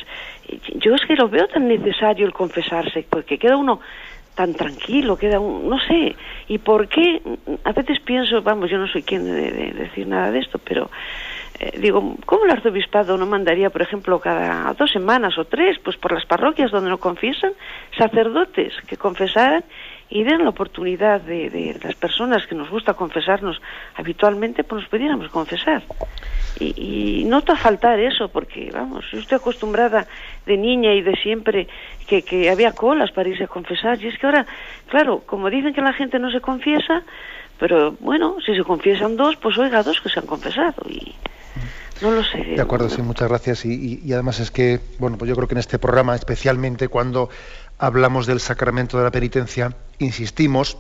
yo es que lo veo tan necesario el confesarse, porque queda uno tan tranquilo, queda un, no sé, y por qué, a veces pienso, vamos, yo no soy quien de, decir nada de esto, pero eh, digo, ¿cómo el arzobispado no mandaría, por ejemplo, cada dos semanas o tres, pues por las parroquias donde no confiesan, sacerdotes que confesaran y den la oportunidad de, las personas que nos gusta confesarnos habitualmente, pues nos pudiéramos confesar. Y, y nota faltar eso, porque, vamos, yo estoy acostumbrada de niña y de siempre que, que había colas para irse a confesar. Y es que ahora, claro, como dicen que la gente no se confiesa, pero bueno, si se confiesan dos, pues oiga, dos que se han confesado. Y, no lo sé. De acuerdo, sí, muchas gracias. Y, y, además es que, bueno, pues yo creo que en este programa, especialmente cuando hablamos del sacramento de la penitencia, insistimos,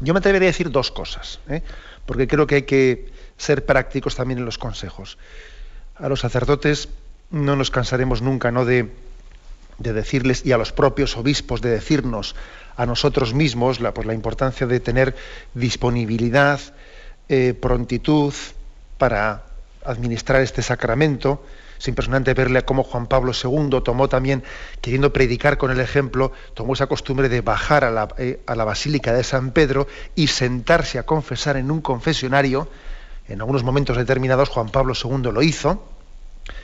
yo me atrevería a decir dos cosas, ¿eh? porque creo que hay que ser prácticos también en los consejos. A los sacerdotes no nos cansaremos nunca ¿no? De, de decirles, y a los propios obispos, de decirnos a nosotros mismos la, pues, importancia de tener disponibilidad, eh, prontitud para administrar este sacramento, es impresionante verle cómo Juan Pablo II tomó también, queriendo predicar con el ejemplo, tomó esa costumbre de bajar a la, eh, a la Basílica de San Pedro y sentarse a confesar en un confesionario. En algunos momentos determinados Juan Pablo II lo hizo,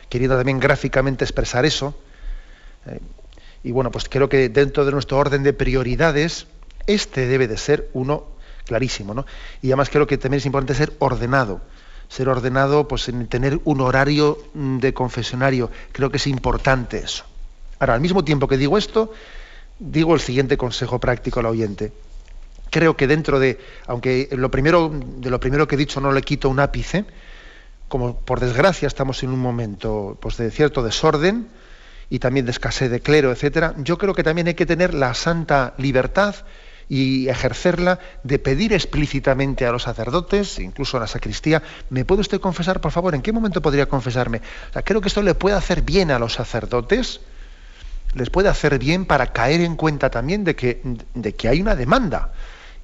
queriendo también gráficamente expresar eso. Eh, y bueno, pues creo que dentro de nuestro orden de prioridades, este debe de ser uno clarísimo, ¿no? Y además creo que también es importante ser ordenado ser ordenado, pues en tener un horario mm, de confesionario. Creo que es importante eso. Ahora, al mismo tiempo que digo esto, digo el siguiente consejo práctico al oyente. Creo que dentro de, aunque lo primero, de lo primero que he dicho no le quito un ápice, como por desgracia estamos en un momento pues, de cierto desorden y también de escasez de clero, etcétera, yo creo que también hay que tener la santa libertad y ejercerla de pedir explícitamente a los sacerdotes, incluso a la sacristía, ¿me puede usted confesar, por favor? ¿En qué momento podría confesarme? creo que esto le puede hacer bien a los sacerdotes, les puede hacer bien para caer en cuenta también de que, de que hay una demanda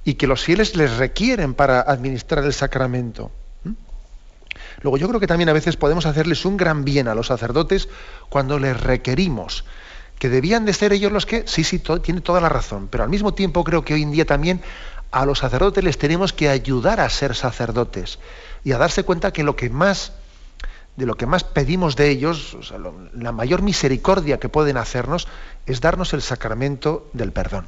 y que los fieles les requieren para administrar el sacramento. ¿Mm? Luego yo creo que también a veces podemos hacerles un gran bien a los sacerdotes cuando les requerimos que debían de ser ellos los que, sí, sí, tiene toda la razón, pero al mismo tiempo creo que hoy en día también a los sacerdotes les tenemos que ayudar a ser sacerdotes y a darse cuenta que lo que más de lo que más pedimos de ellos, la mayor misericordia que pueden hacernos es darnos el sacramento del perdón.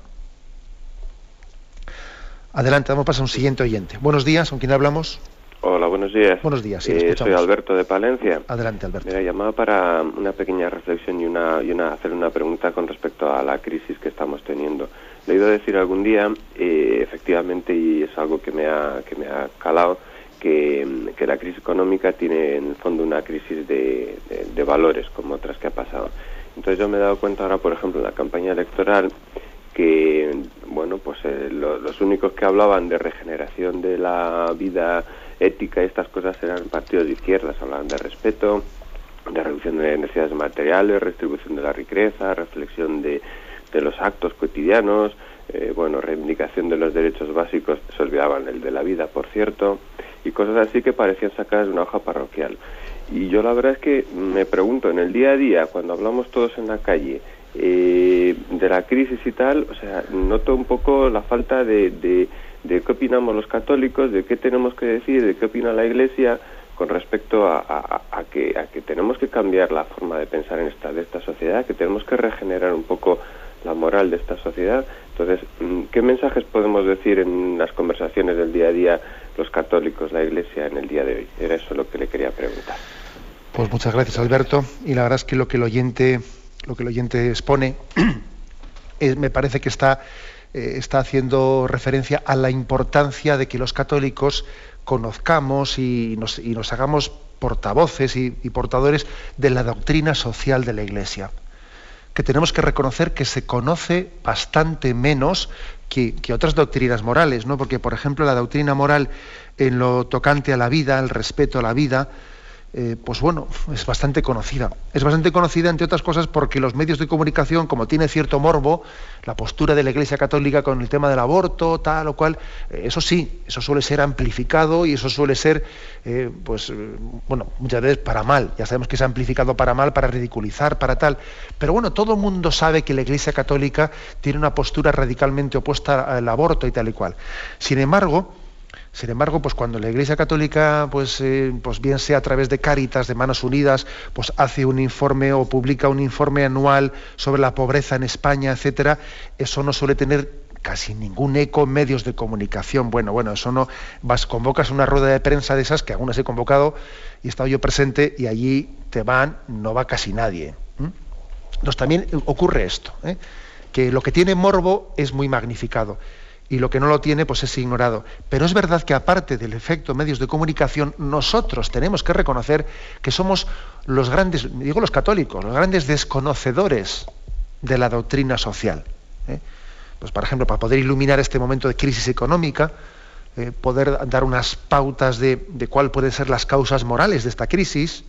Adelante, vamos a pasar a un siguiente oyente. Buenos días, ¿con quién hablamos? Hola, buenos días. Buenos días, sí, eh, Soy Alberto de Palencia. Adelante, Alberto. Me llamaba para una pequeña reflexión y una, y una hacer una pregunta con respecto a la crisis que estamos teniendo. Le he ido a decir algún día, eh, efectivamente, y es algo que me ha, que me ha calado, que, que, la crisis económica tiene en el fondo una crisis de, de, valores, como otras que ha pasado. Entonces yo me he dado cuenta ahora, por ejemplo, en la campaña electoral, que, bueno, pues eh, los únicos que hablaban de regeneración de la vida ética y estas cosas eran partidos de izquierdas, hablaban de respeto, de reducción de necesidades materiales, redistribución de la riqueza, reflexión de, de los actos cotidianos, eh, bueno, reivindicación de los derechos básicos, se olvidaban el de la vida, por cierto, y cosas así que parecían sacadas de una hoja parroquial. Y yo la verdad es que me pregunto, en el día a día, cuando hablamos todos en la calle, eh, de la crisis y tal, o sea, noto un poco la falta de, de de qué opinamos los católicos, de qué tenemos que decir, de qué opina la Iglesia con respecto a, que, que tenemos que cambiar la forma de pensar en esta, de esta sociedad, que tenemos que regenerar un poco la moral de esta sociedad. Entonces, mm, ¿qué mensajes podemos decir en las conversaciones del día a día los católicos, la Iglesia en el día de hoy? Era eso lo que le quería preguntar. Pues muchas gracias, Alberto. Y la verdad es que lo que el oyente, lo que el oyente expone, es, me parece que está eh, está haciendo referencia a la importancia de que los católicos conozcamos y nos, hagamos portavoces y, portadores de la doctrina social de la Iglesia, que tenemos que reconocer que se conoce bastante menos que, que, otras doctrinas morales, ¿no? Porque, por ejemplo, la doctrina moral en lo tocante a la vida, el respeto a la vida, eh, pues bueno, es bastante conocida. Es bastante conocida, entre otras cosas, porque los medios de comunicación, como tiene cierto morbo, la postura de la Iglesia Católica con el tema del aborto, tal o cual, eh, eso sí, eso suele ser amplificado y eso suele ser, eh, pues, bueno, muchas veces para mal. Ya sabemos que es amplificado para mal, para ridiculizar, para tal. Pero bueno, todo el mundo sabe que la Iglesia Católica tiene una postura radicalmente opuesta al aborto y tal y cual. Sin embargo, sin embargo, pues cuando la Iglesia Católica, pues, eh, pues bien sea a través de Cáritas, de Manos Unidas, pues hace un informe o publica un informe anual sobre la pobreza en España, etcétera, eso no suele tener casi ningún eco en medios de comunicación. Bueno, bueno, eso no. Vas, convocas una rueda de prensa de esas que algunas he convocado y he estado yo presente y allí te van, no va casi nadie. Entonces también ocurre esto, ¿eh? que lo que tiene morbo es muy magnificado y lo que no lo tiene pues es ignorado. Pero es verdad que aparte del efecto medios de comunicación, nosotros tenemos que reconocer que somos los grandes, digo los católicos, los grandes desconocedores de la doctrina social. ¿eh? Pues por ejemplo, para poder iluminar este momento de crisis económica, eh, poder dar unas pautas de, de cuáles pueden ser las causas morales de esta crisis.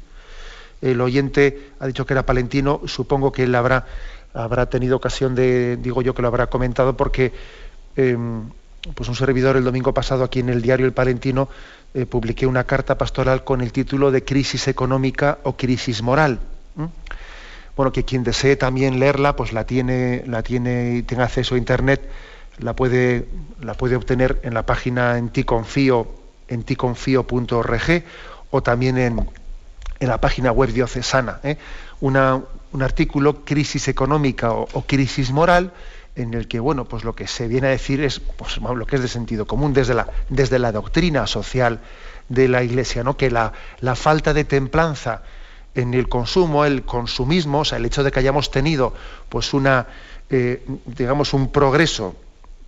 El oyente ha dicho que era palentino, supongo que él habrá, habrá tenido ocasión de, digo yo que lo habrá comentado, porque Em, pues un servidor el domingo pasado aquí en el diario El Palentino eh, publiqué una carta pastoral con el título de Crisis económica o crisis moral. Bueno, que quien desee también leerla, pues la tiene, la tiene y tenga acceso a internet, la puede, la puede obtener en la página en ticonfío, en ticonfío.org o también en, en, la página web diocesana. ¿eh? Un artículo, Crisis económica o crisis moral, en el que bueno pues lo que se viene a decir es pues, lo que es de sentido común desde la, desde la doctrina social de la iglesia no que la, la falta de templanza en el consumo el consumismo o sea el hecho de que hayamos tenido pues una eh, digamos un progreso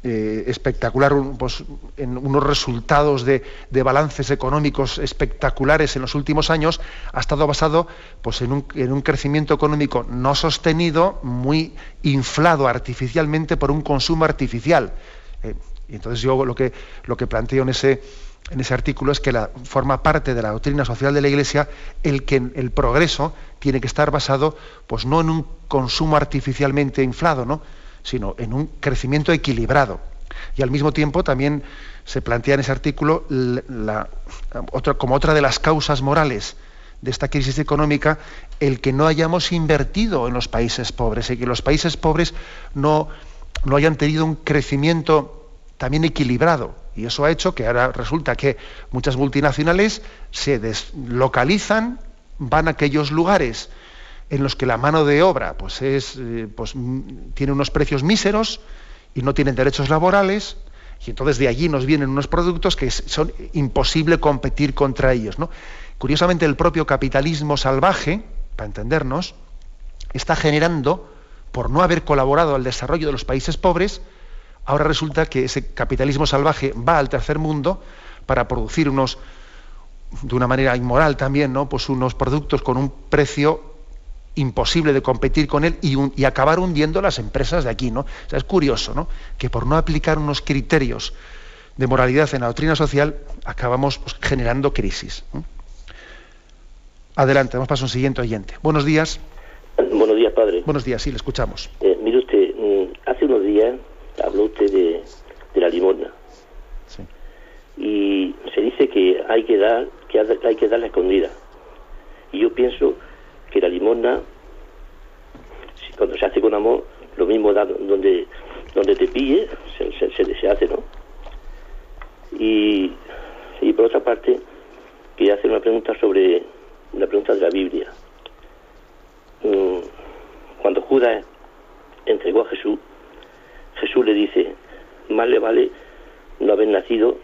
eh, espectacular, pues, en unos resultados de, balances económicos espectaculares en los últimos años, ha estado basado pues, en, un, crecimiento económico no sostenido, muy inflado artificialmente por un consumo artificial. Eh, entonces yo lo que, lo que planteo en ese, en ese artículo es que la, forma parte de la doctrina social de la Iglesia el que el progreso tiene que estar basado pues, no en un consumo artificialmente inflado, ¿no? Sino en un crecimiento equilibrado. Y al mismo tiempo también se plantea en ese artículo como otra de las causas morales de esta crisis económica el que no hayamos invertido en los países pobres y que los países pobres no, no hayan tenido un crecimiento también equilibrado. Y eso ha hecho que ahora resulta que muchas multinacionales se deslocalizan, van a aquellos lugares en los que la mano de obra pues es, eh, pues, tiene unos precios míseros y no tienen derechos laborales, y entonces de allí nos vienen unos productos que son imposible competir contra ellos. ¿no? Curiosamente, el propio capitalismo salvaje, para entendernos, está generando, por no haber colaborado al desarrollo de los países pobres, ahora resulta que ese capitalismo salvaje va al tercer mundo para producir unos, de una manera inmoral también, ¿no? Pues unos productos con un precio imposible de competir con él y, acabar hundiendo las empresas de aquí, ¿no? O sea, es curioso, ¿no? Que por no aplicar unos criterios de moralidad en la doctrina social, acabamos pues, generando crisis. Adelante, vamos para un siguiente oyente. Buenos días. Buenos días, padre. Buenos días, sí, le escuchamos. Eh, mire usted, mm, hace unos días habló usted de, la limosna. Sí. Y se dice que hay que dar, que hay que dar la escondida. Y yo pienso que la limosna, cuando se hace con amor, lo mismo da donde, donde te pille, se, se, hace, ¿no? Y, y por otra parte, quería hacer una pregunta sobre la pregunta de la Biblia. Mm, cuando Judas entregó a Jesús, Jesús le dice, más le vale no haber nacido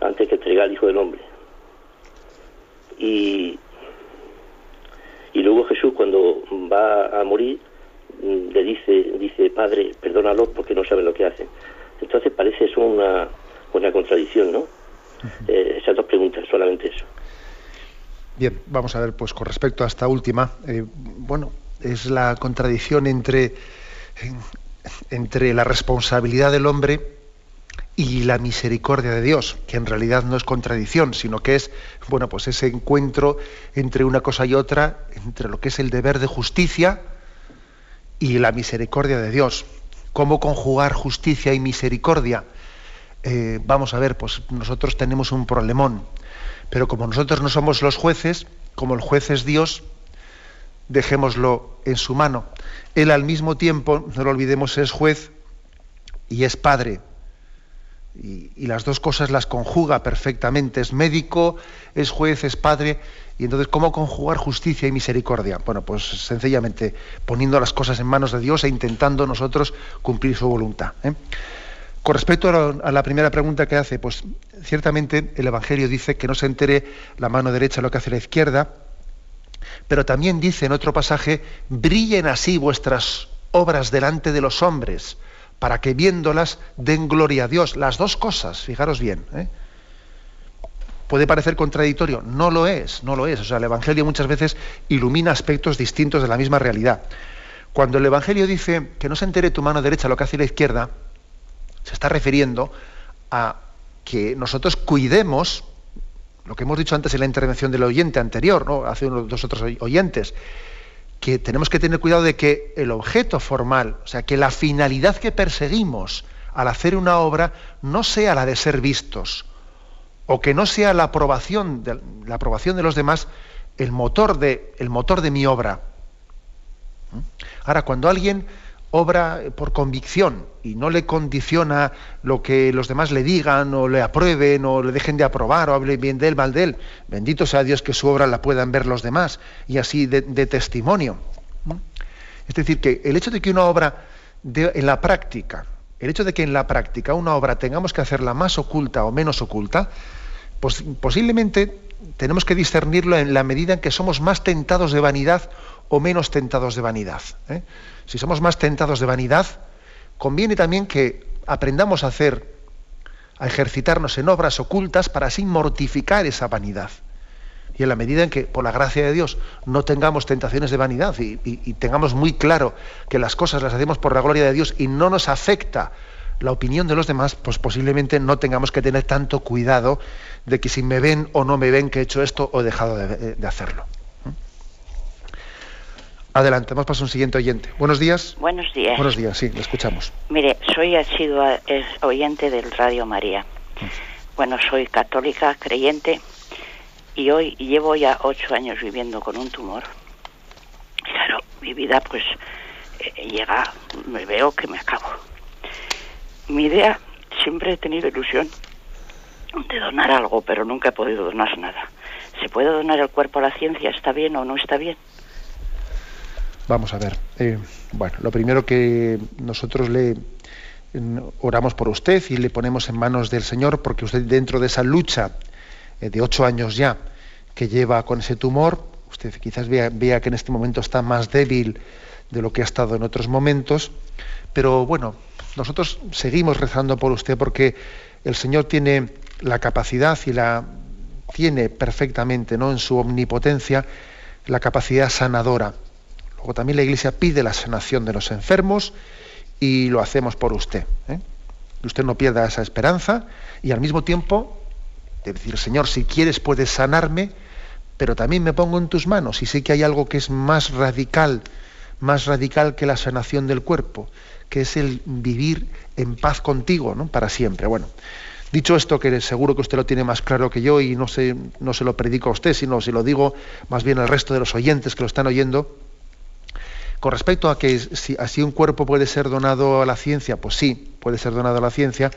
antes que entregar al Hijo del Hombre. Y y luego Jesús cuando va a morir mm, le dice, dice, Padre, perdónalos porque no saben lo que hacen. Entonces parece eso una, una contradicción, ¿no? Eh, esas dos preguntas, solamente eso. Bien, vamos a ver, pues con respecto a esta última, eh, bueno, es la contradicción entre, entre la responsabilidad del hombre y la misericordia de Dios, que en realidad no es contradicción, sino que es, bueno, pues ese encuentro entre una cosa y otra, entre lo que es el deber de justicia y la misericordia de Dios. ¿Cómo conjugar justicia y misericordia? Eh, vamos a ver, pues nosotros tenemos un problemón, pero como nosotros no somos los jueces, como el juez es Dios, dejémoslo en su mano. Él al mismo tiempo, no lo olvidemos, es juez y es padre. Y, las dos cosas las conjuga perfectamente. Es médico, es juez, es padre. Y entonces, ¿cómo conjugar justicia y misericordia? Bueno, pues sencillamente poniendo las cosas en manos de Dios e intentando nosotros cumplir su voluntad. ¿eh? Con respecto a la primera pregunta que hace, pues ciertamente el Evangelio dice que no se entere la mano derecha lo que hace la izquierda, pero también dice en otro pasaje, brillen así vuestras obras delante de los hombres para que viéndolas den gloria a Dios. Las dos cosas, fijaros bien. ¿eh? Puede parecer contradictorio, no lo es, no lo es. O sea, el Evangelio muchas veces ilumina aspectos distintos de la misma realidad. Cuando el Evangelio dice que no se entere tu mano derecha lo que hace la izquierda, se está refiriendo a que nosotros cuidemos lo que hemos dicho antes en la intervención del oyente anterior, ¿no? hace unos dos otros oyentes, que tenemos que tener cuidado de que el objeto formal, o sea, que la finalidad que perseguimos al hacer una obra no sea la de ser vistos, o que no sea la aprobación de, la aprobación de los demás el motor de, el motor de mi obra. ¿Mm? Ahora, cuando alguien obra por convicción y no le condiciona lo que los demás le digan o le aprueben o le dejen de aprobar o hablen bien de él, mal de él. Bendito sea Dios que su obra la puedan ver los demás y así de, testimonio. Es decir, que el hecho de que una obra en la práctica, el hecho de que en la práctica una obra tengamos que hacerla más oculta o menos oculta, pues posiblemente tenemos que discernirlo en la medida en que somos más tentados de vanidad o menos tentados de vanidad. ¿eh? Si somos más tentados de vanidad, conviene también que aprendamos a hacer, a ejercitarnos en obras ocultas para así mortificar esa vanidad. Y en la medida en que, por la gracia de Dios, no tengamos tentaciones de vanidad y, y tengamos muy claro que las cosas las hacemos por la gloria de Dios y no nos afecta la opinión de los demás, pues posiblemente no tengamos que tener tanto cuidado de que si me ven o no me ven que he hecho esto o he dejado de, hacerlo. Adelante, vamos para un siguiente oyente. Buenos días. Buenos días. Buenos días, sí, le escuchamos. Mire, soy sido oyente del Radio María. Bueno, soy católica, creyente, y hoy llevo ya ocho años viviendo con un tumor. Claro, mi vida pues eh, llega, me veo que me acabo mi idea, siempre he tenido ilusión de donar algo, pero nunca he podido donar nada. ¿Se puede donar el cuerpo a la ciencia? ¿Está bien o no está bien? Vamos a ver. Eh, bueno, lo primero que nosotros le oramos por usted y le ponemos en manos del Señor, porque usted dentro de esa lucha eh, de ocho años ya que lleva con ese tumor, usted quizás vea, vea que en este momento está más débil de lo que ha estado en otros momentos, pero bueno, nosotros seguimos rezando por usted porque el Señor tiene la capacidad y la tiene perfectamente, ¿no? En su omnipotencia la capacidad sanadora. También la Iglesia pide la sanación de los enfermos y lo hacemos por usted. ¿eh? Usted no pierda esa esperanza y al mismo tiempo de decir, Señor, si quieres puedes sanarme, pero también me pongo en tus manos y sé que hay algo que es más radical, más radical que la sanación del cuerpo, que es el vivir en paz contigo, ¿no? Para siempre. Bueno, dicho esto, que seguro que usted lo tiene más claro que yo y no se, no se lo predico a usted, sino se lo digo más bien al resto de los oyentes que lo están oyendo, con respecto a que si así un cuerpo puede ser donado a la ciencia, pues sí, puede ser donado a la ciencia,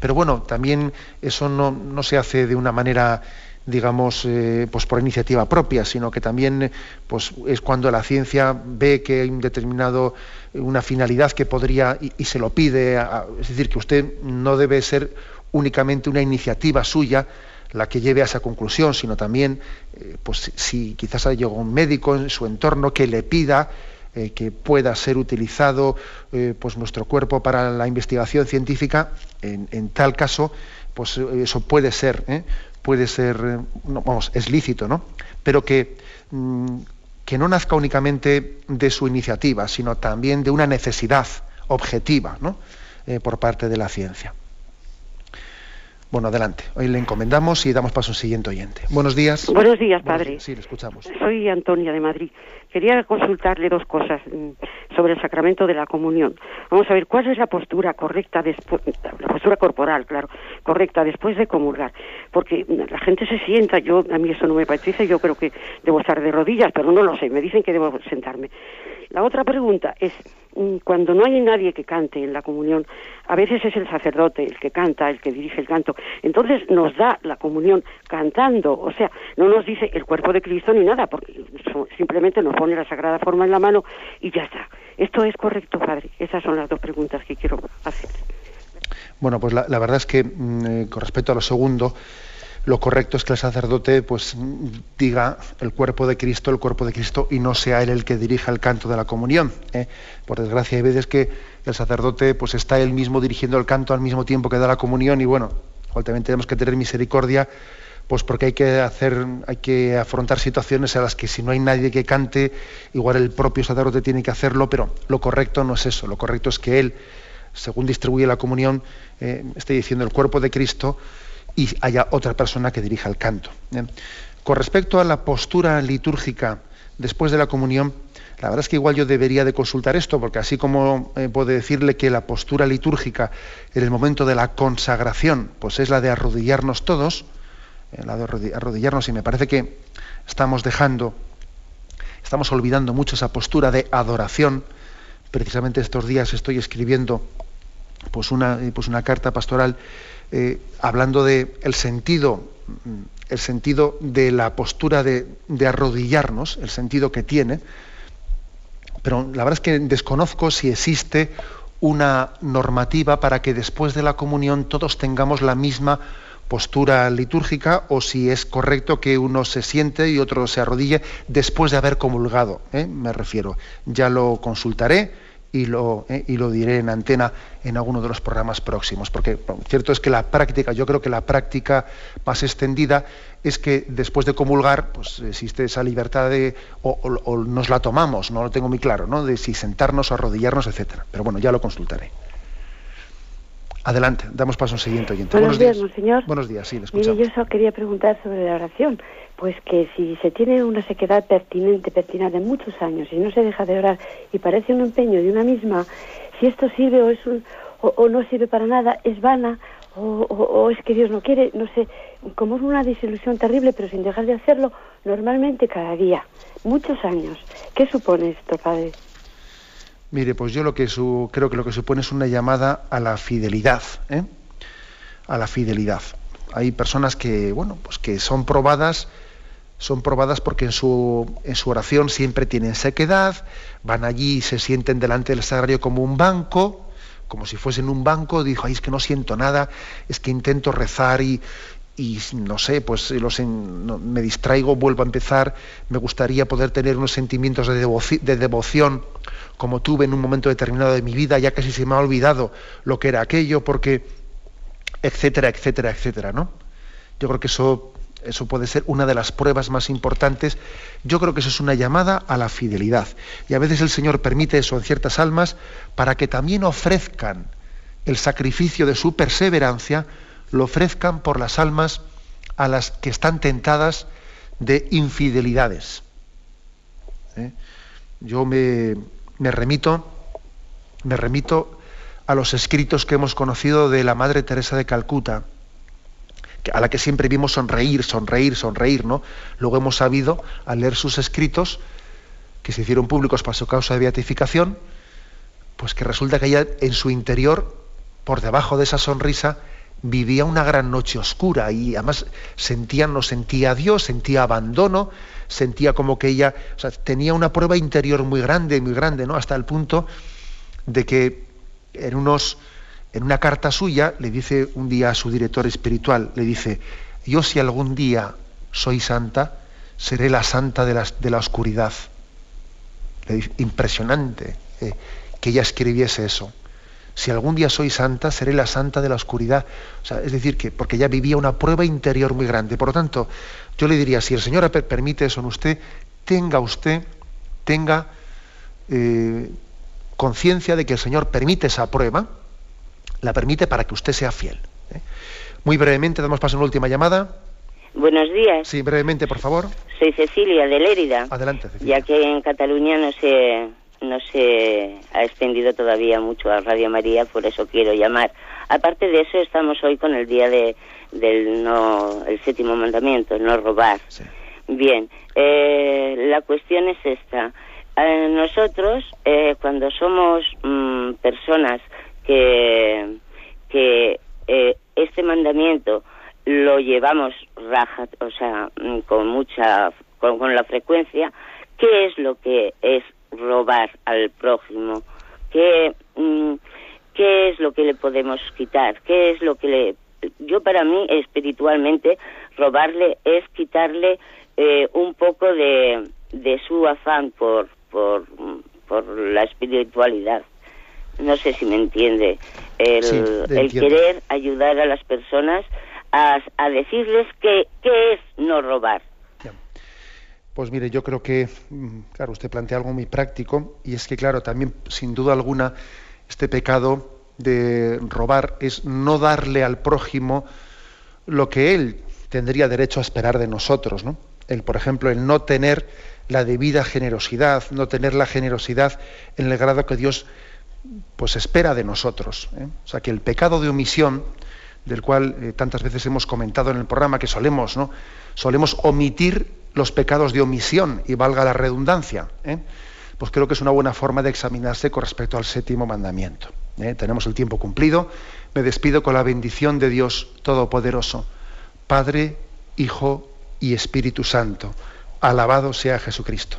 pero bueno, también eso no, no se hace de una manera digamos, eh, pues por iniciativa propia, sino que también pues, es cuando la ciencia ve que hay un determinado, una finalidad que podría, y, se lo pide, es decir, que usted no debe ser únicamente una iniciativa suya la que lleve a esa conclusión, sino también, eh, pues si quizás haya un médico en su entorno que le pida eh, que pueda ser utilizado pues nuestro cuerpo para la investigación científica, en, en tal caso, pues eso puede ser puede ser, vamos, es lícito, ¿no? pero que, mm, que no nazca únicamente de su iniciativa, sino también de una necesidad objetiva eh, por parte de la ciencia. Bueno, adelante. Hoy le encomendamos y damos paso al siguiente oyente. Buenos días. Buenos días, padre. Sí, le escuchamos. Soy Antonia de Madrid. Quería consultarle dos cosas mm, sobre el sacramento de la comunión. Vamos a ver, ¿cuál es la postura correcta después, la postura corporal, claro, correcta después de comulgar? Porque mm, la gente se sienta, yo a mí eso no me parece, yo creo que debo estar de rodillas, pero no lo sé, me dicen que debo sentarme. La otra pregunta es, mm, cuando no hay nadie que cante en la comunión, a veces es el sacerdote el que canta, el que dirige el canto, entonces nos da la comunión cantando, o sea, no nos dice el cuerpo de Cristo ni nada, porque simplemente nos pone la sagrada forma en la mano y ya está. ¿Esto es correcto, padre? Esas son las dos preguntas que quiero hacer. Bueno, pues la, verdad es que mm, eh, con respecto a lo segundo, lo correcto es que el sacerdote pues diga el cuerpo de Cristo, el cuerpo de Cristo, y no sea él el que dirija el canto de la comunión. ¿eh? Por desgracia hay veces que el sacerdote pues está él mismo dirigiendo el canto al mismo tiempo que da la comunión, y bueno, también tenemos que tener misericordia, pues porque hay que hacer, hay que afrontar situaciones en las que si no hay nadie que cante, igual el propio sacerdote tiene que hacerlo, pero lo correcto no es eso, lo correcto es que él, según distribuye la comunión, eh, esté diciendo el cuerpo de Cristo y haya otra persona que dirija el canto. Con respecto a la postura litúrgica después de la comunión, la verdad es que igual yo debería de consultar esto, porque así como eh, puedo decirle que la postura litúrgica en el momento de la consagración, pues es la de arrodillarnos todos, eh, la de arrodillarnos, y me parece que estamos dejando, estamos olvidando mucho esa postura de adoración. Precisamente estos días estoy escribiendo pues una, pues una carta pastoral eh, hablando de el sentido, el sentido de la postura de, arrodillarnos, el sentido que tiene, pero la verdad es que desconozco si existe una normativa para que después de la comunión todos tengamos la misma postura litúrgica o si es correcto que uno se siente y otro se arrodille después de haber comulgado, ¿eh? me refiero. Ya lo consultaré y lo, eh, y lo diré en antena en alguno de los programas próximos, porque cierto es que la práctica, yo creo que la práctica más extendida es que después de comulgar, pues existe esa libertad de, o, nos la tomamos, no lo tengo muy claro, ¿no? de si sentarnos o arrodillarnos, etcétera. Pero bueno, ya lo consultaré. Adelante, damos paso a un siguiente oyente. Buenos, días, señor. Buenos días, sí, le escuchamos. yo solo quería preguntar sobre la oración. Pues que si se tiene una sequedad pertinente, pertinente de muchos años y no se deja de orar y parece un empeño de una misma, si esto sirve o, es o, no sirve para nada, es vana o, es que Dios no quiere, no sé, como es una desilusión terrible, pero sin dejar de hacerlo normalmente cada día, muchos años. ¿Qué supone esto, padre? Mire, pues yo lo que creo que lo que supone es una llamada a la fidelidad, ¿eh? a la fidelidad. Hay personas que, bueno, pues que son probadas son probadas porque en su, en su oración siempre tienen sequedad, van allí y se sienten delante del sagrario como un banco, como si fuesen un banco, dijo, ay, es que no siento nada, es que intento rezar y, y no sé, pues los me distraigo, vuelvo a empezar, me gustaría poder tener unos sentimientos de, de, devoción como tuve en un momento determinado de mi vida, ya casi se me ha olvidado lo que era aquello, porque, etcétera, etcétera, etcétera, ¿no? Yo creo que eso eso puede ser una de las pruebas más importantes. Yo creo que eso es una llamada a la fidelidad. Y a veces el Señor permite eso en ciertas almas para que también ofrezcan el sacrificio de su perseverancia, lo ofrezcan por las almas a las que están tentadas de infidelidades. ¿Eh? Yo me, me remito, me remito a los escritos que hemos conocido de la Madre Teresa de Calcuta a la que siempre vimos sonreír, sonreír, sonreír, ¿no? Luego hemos sabido, al leer sus escritos, que se hicieron públicos para su causa de beatificación, pues que resulta que ella en su interior, por debajo de esa sonrisa, vivía una gran noche oscura y además sentía, no sentía a Dios, sentía abandono, sentía como que ella tenía una prueba interior muy grande, muy grande, ¿no? Hasta el punto de que en unos en una carta suya le dice un día a su director espiritual, le dice, yo si algún día soy santa, seré la santa de la, de la oscuridad. Impresionante eh, que ella escribiese eso. Si algún día soy santa, seré la santa de la oscuridad. O sea, es decir, que porque ya vivía una prueba interior muy grande. Por lo tanto, yo le diría, si el Señor permite eso en usted, tenga usted, tenga eh, conciencia de que el Señor permite esa prueba, la permite para que usted sea fiel. ¿eh? Muy brevemente, damos paso a una última llamada. Buenos días. Sí, brevemente, por favor. Soy Cecilia de Lérida. Adelante, Cecilia. Ya que en Cataluña no se, no se ha extendido todavía mucho a Radio María, por eso quiero llamar. Aparte de eso, estamos hoy con el día de, del no, el séptimo mandamiento, no robar. Bien, eh, la cuestión es esta. Eh, nosotros, eh, cuando somos mm, personas que, que este mandamiento lo llevamos raja, o sea, mm, con mucha, con, la frecuencia, ¿qué es lo que es robar al prójimo? ¿Qué, mm, ¿Qué es lo que le podemos quitar? ¿Qué es lo que le... Yo para mí, espiritualmente, robarle es quitarle eh, un poco de, de su afán por, por, por la espiritualidad no sé si me entiende, el, el querer ayudar a las personas a, decirles qué es no robar. Pues mire, yo creo que, mm, claro, usted plantea algo muy práctico y es que, claro, también, sin duda alguna, este pecado de robar es no darle al prójimo lo que él tendría derecho a esperar de nosotros, ¿no? El, por ejemplo, el no tener la debida generosidad, no tener la generosidad en el grado que Dios pues espera de nosotros. ¿eh? O sea que el pecado de omisión del cual eh, tantas veces hemos comentado en el programa que solemos, ¿no? Solemos omitir los pecados de omisión, y valga la redundancia. ¿eh? Pues creo que es una buena forma de examinarse con respecto al séptimo mandamiento. ¿eh? Tenemos el tiempo cumplido. Me despido con la bendición de Dios Todopoderoso, Padre, Hijo y Espíritu Santo. Alabado sea Jesucristo.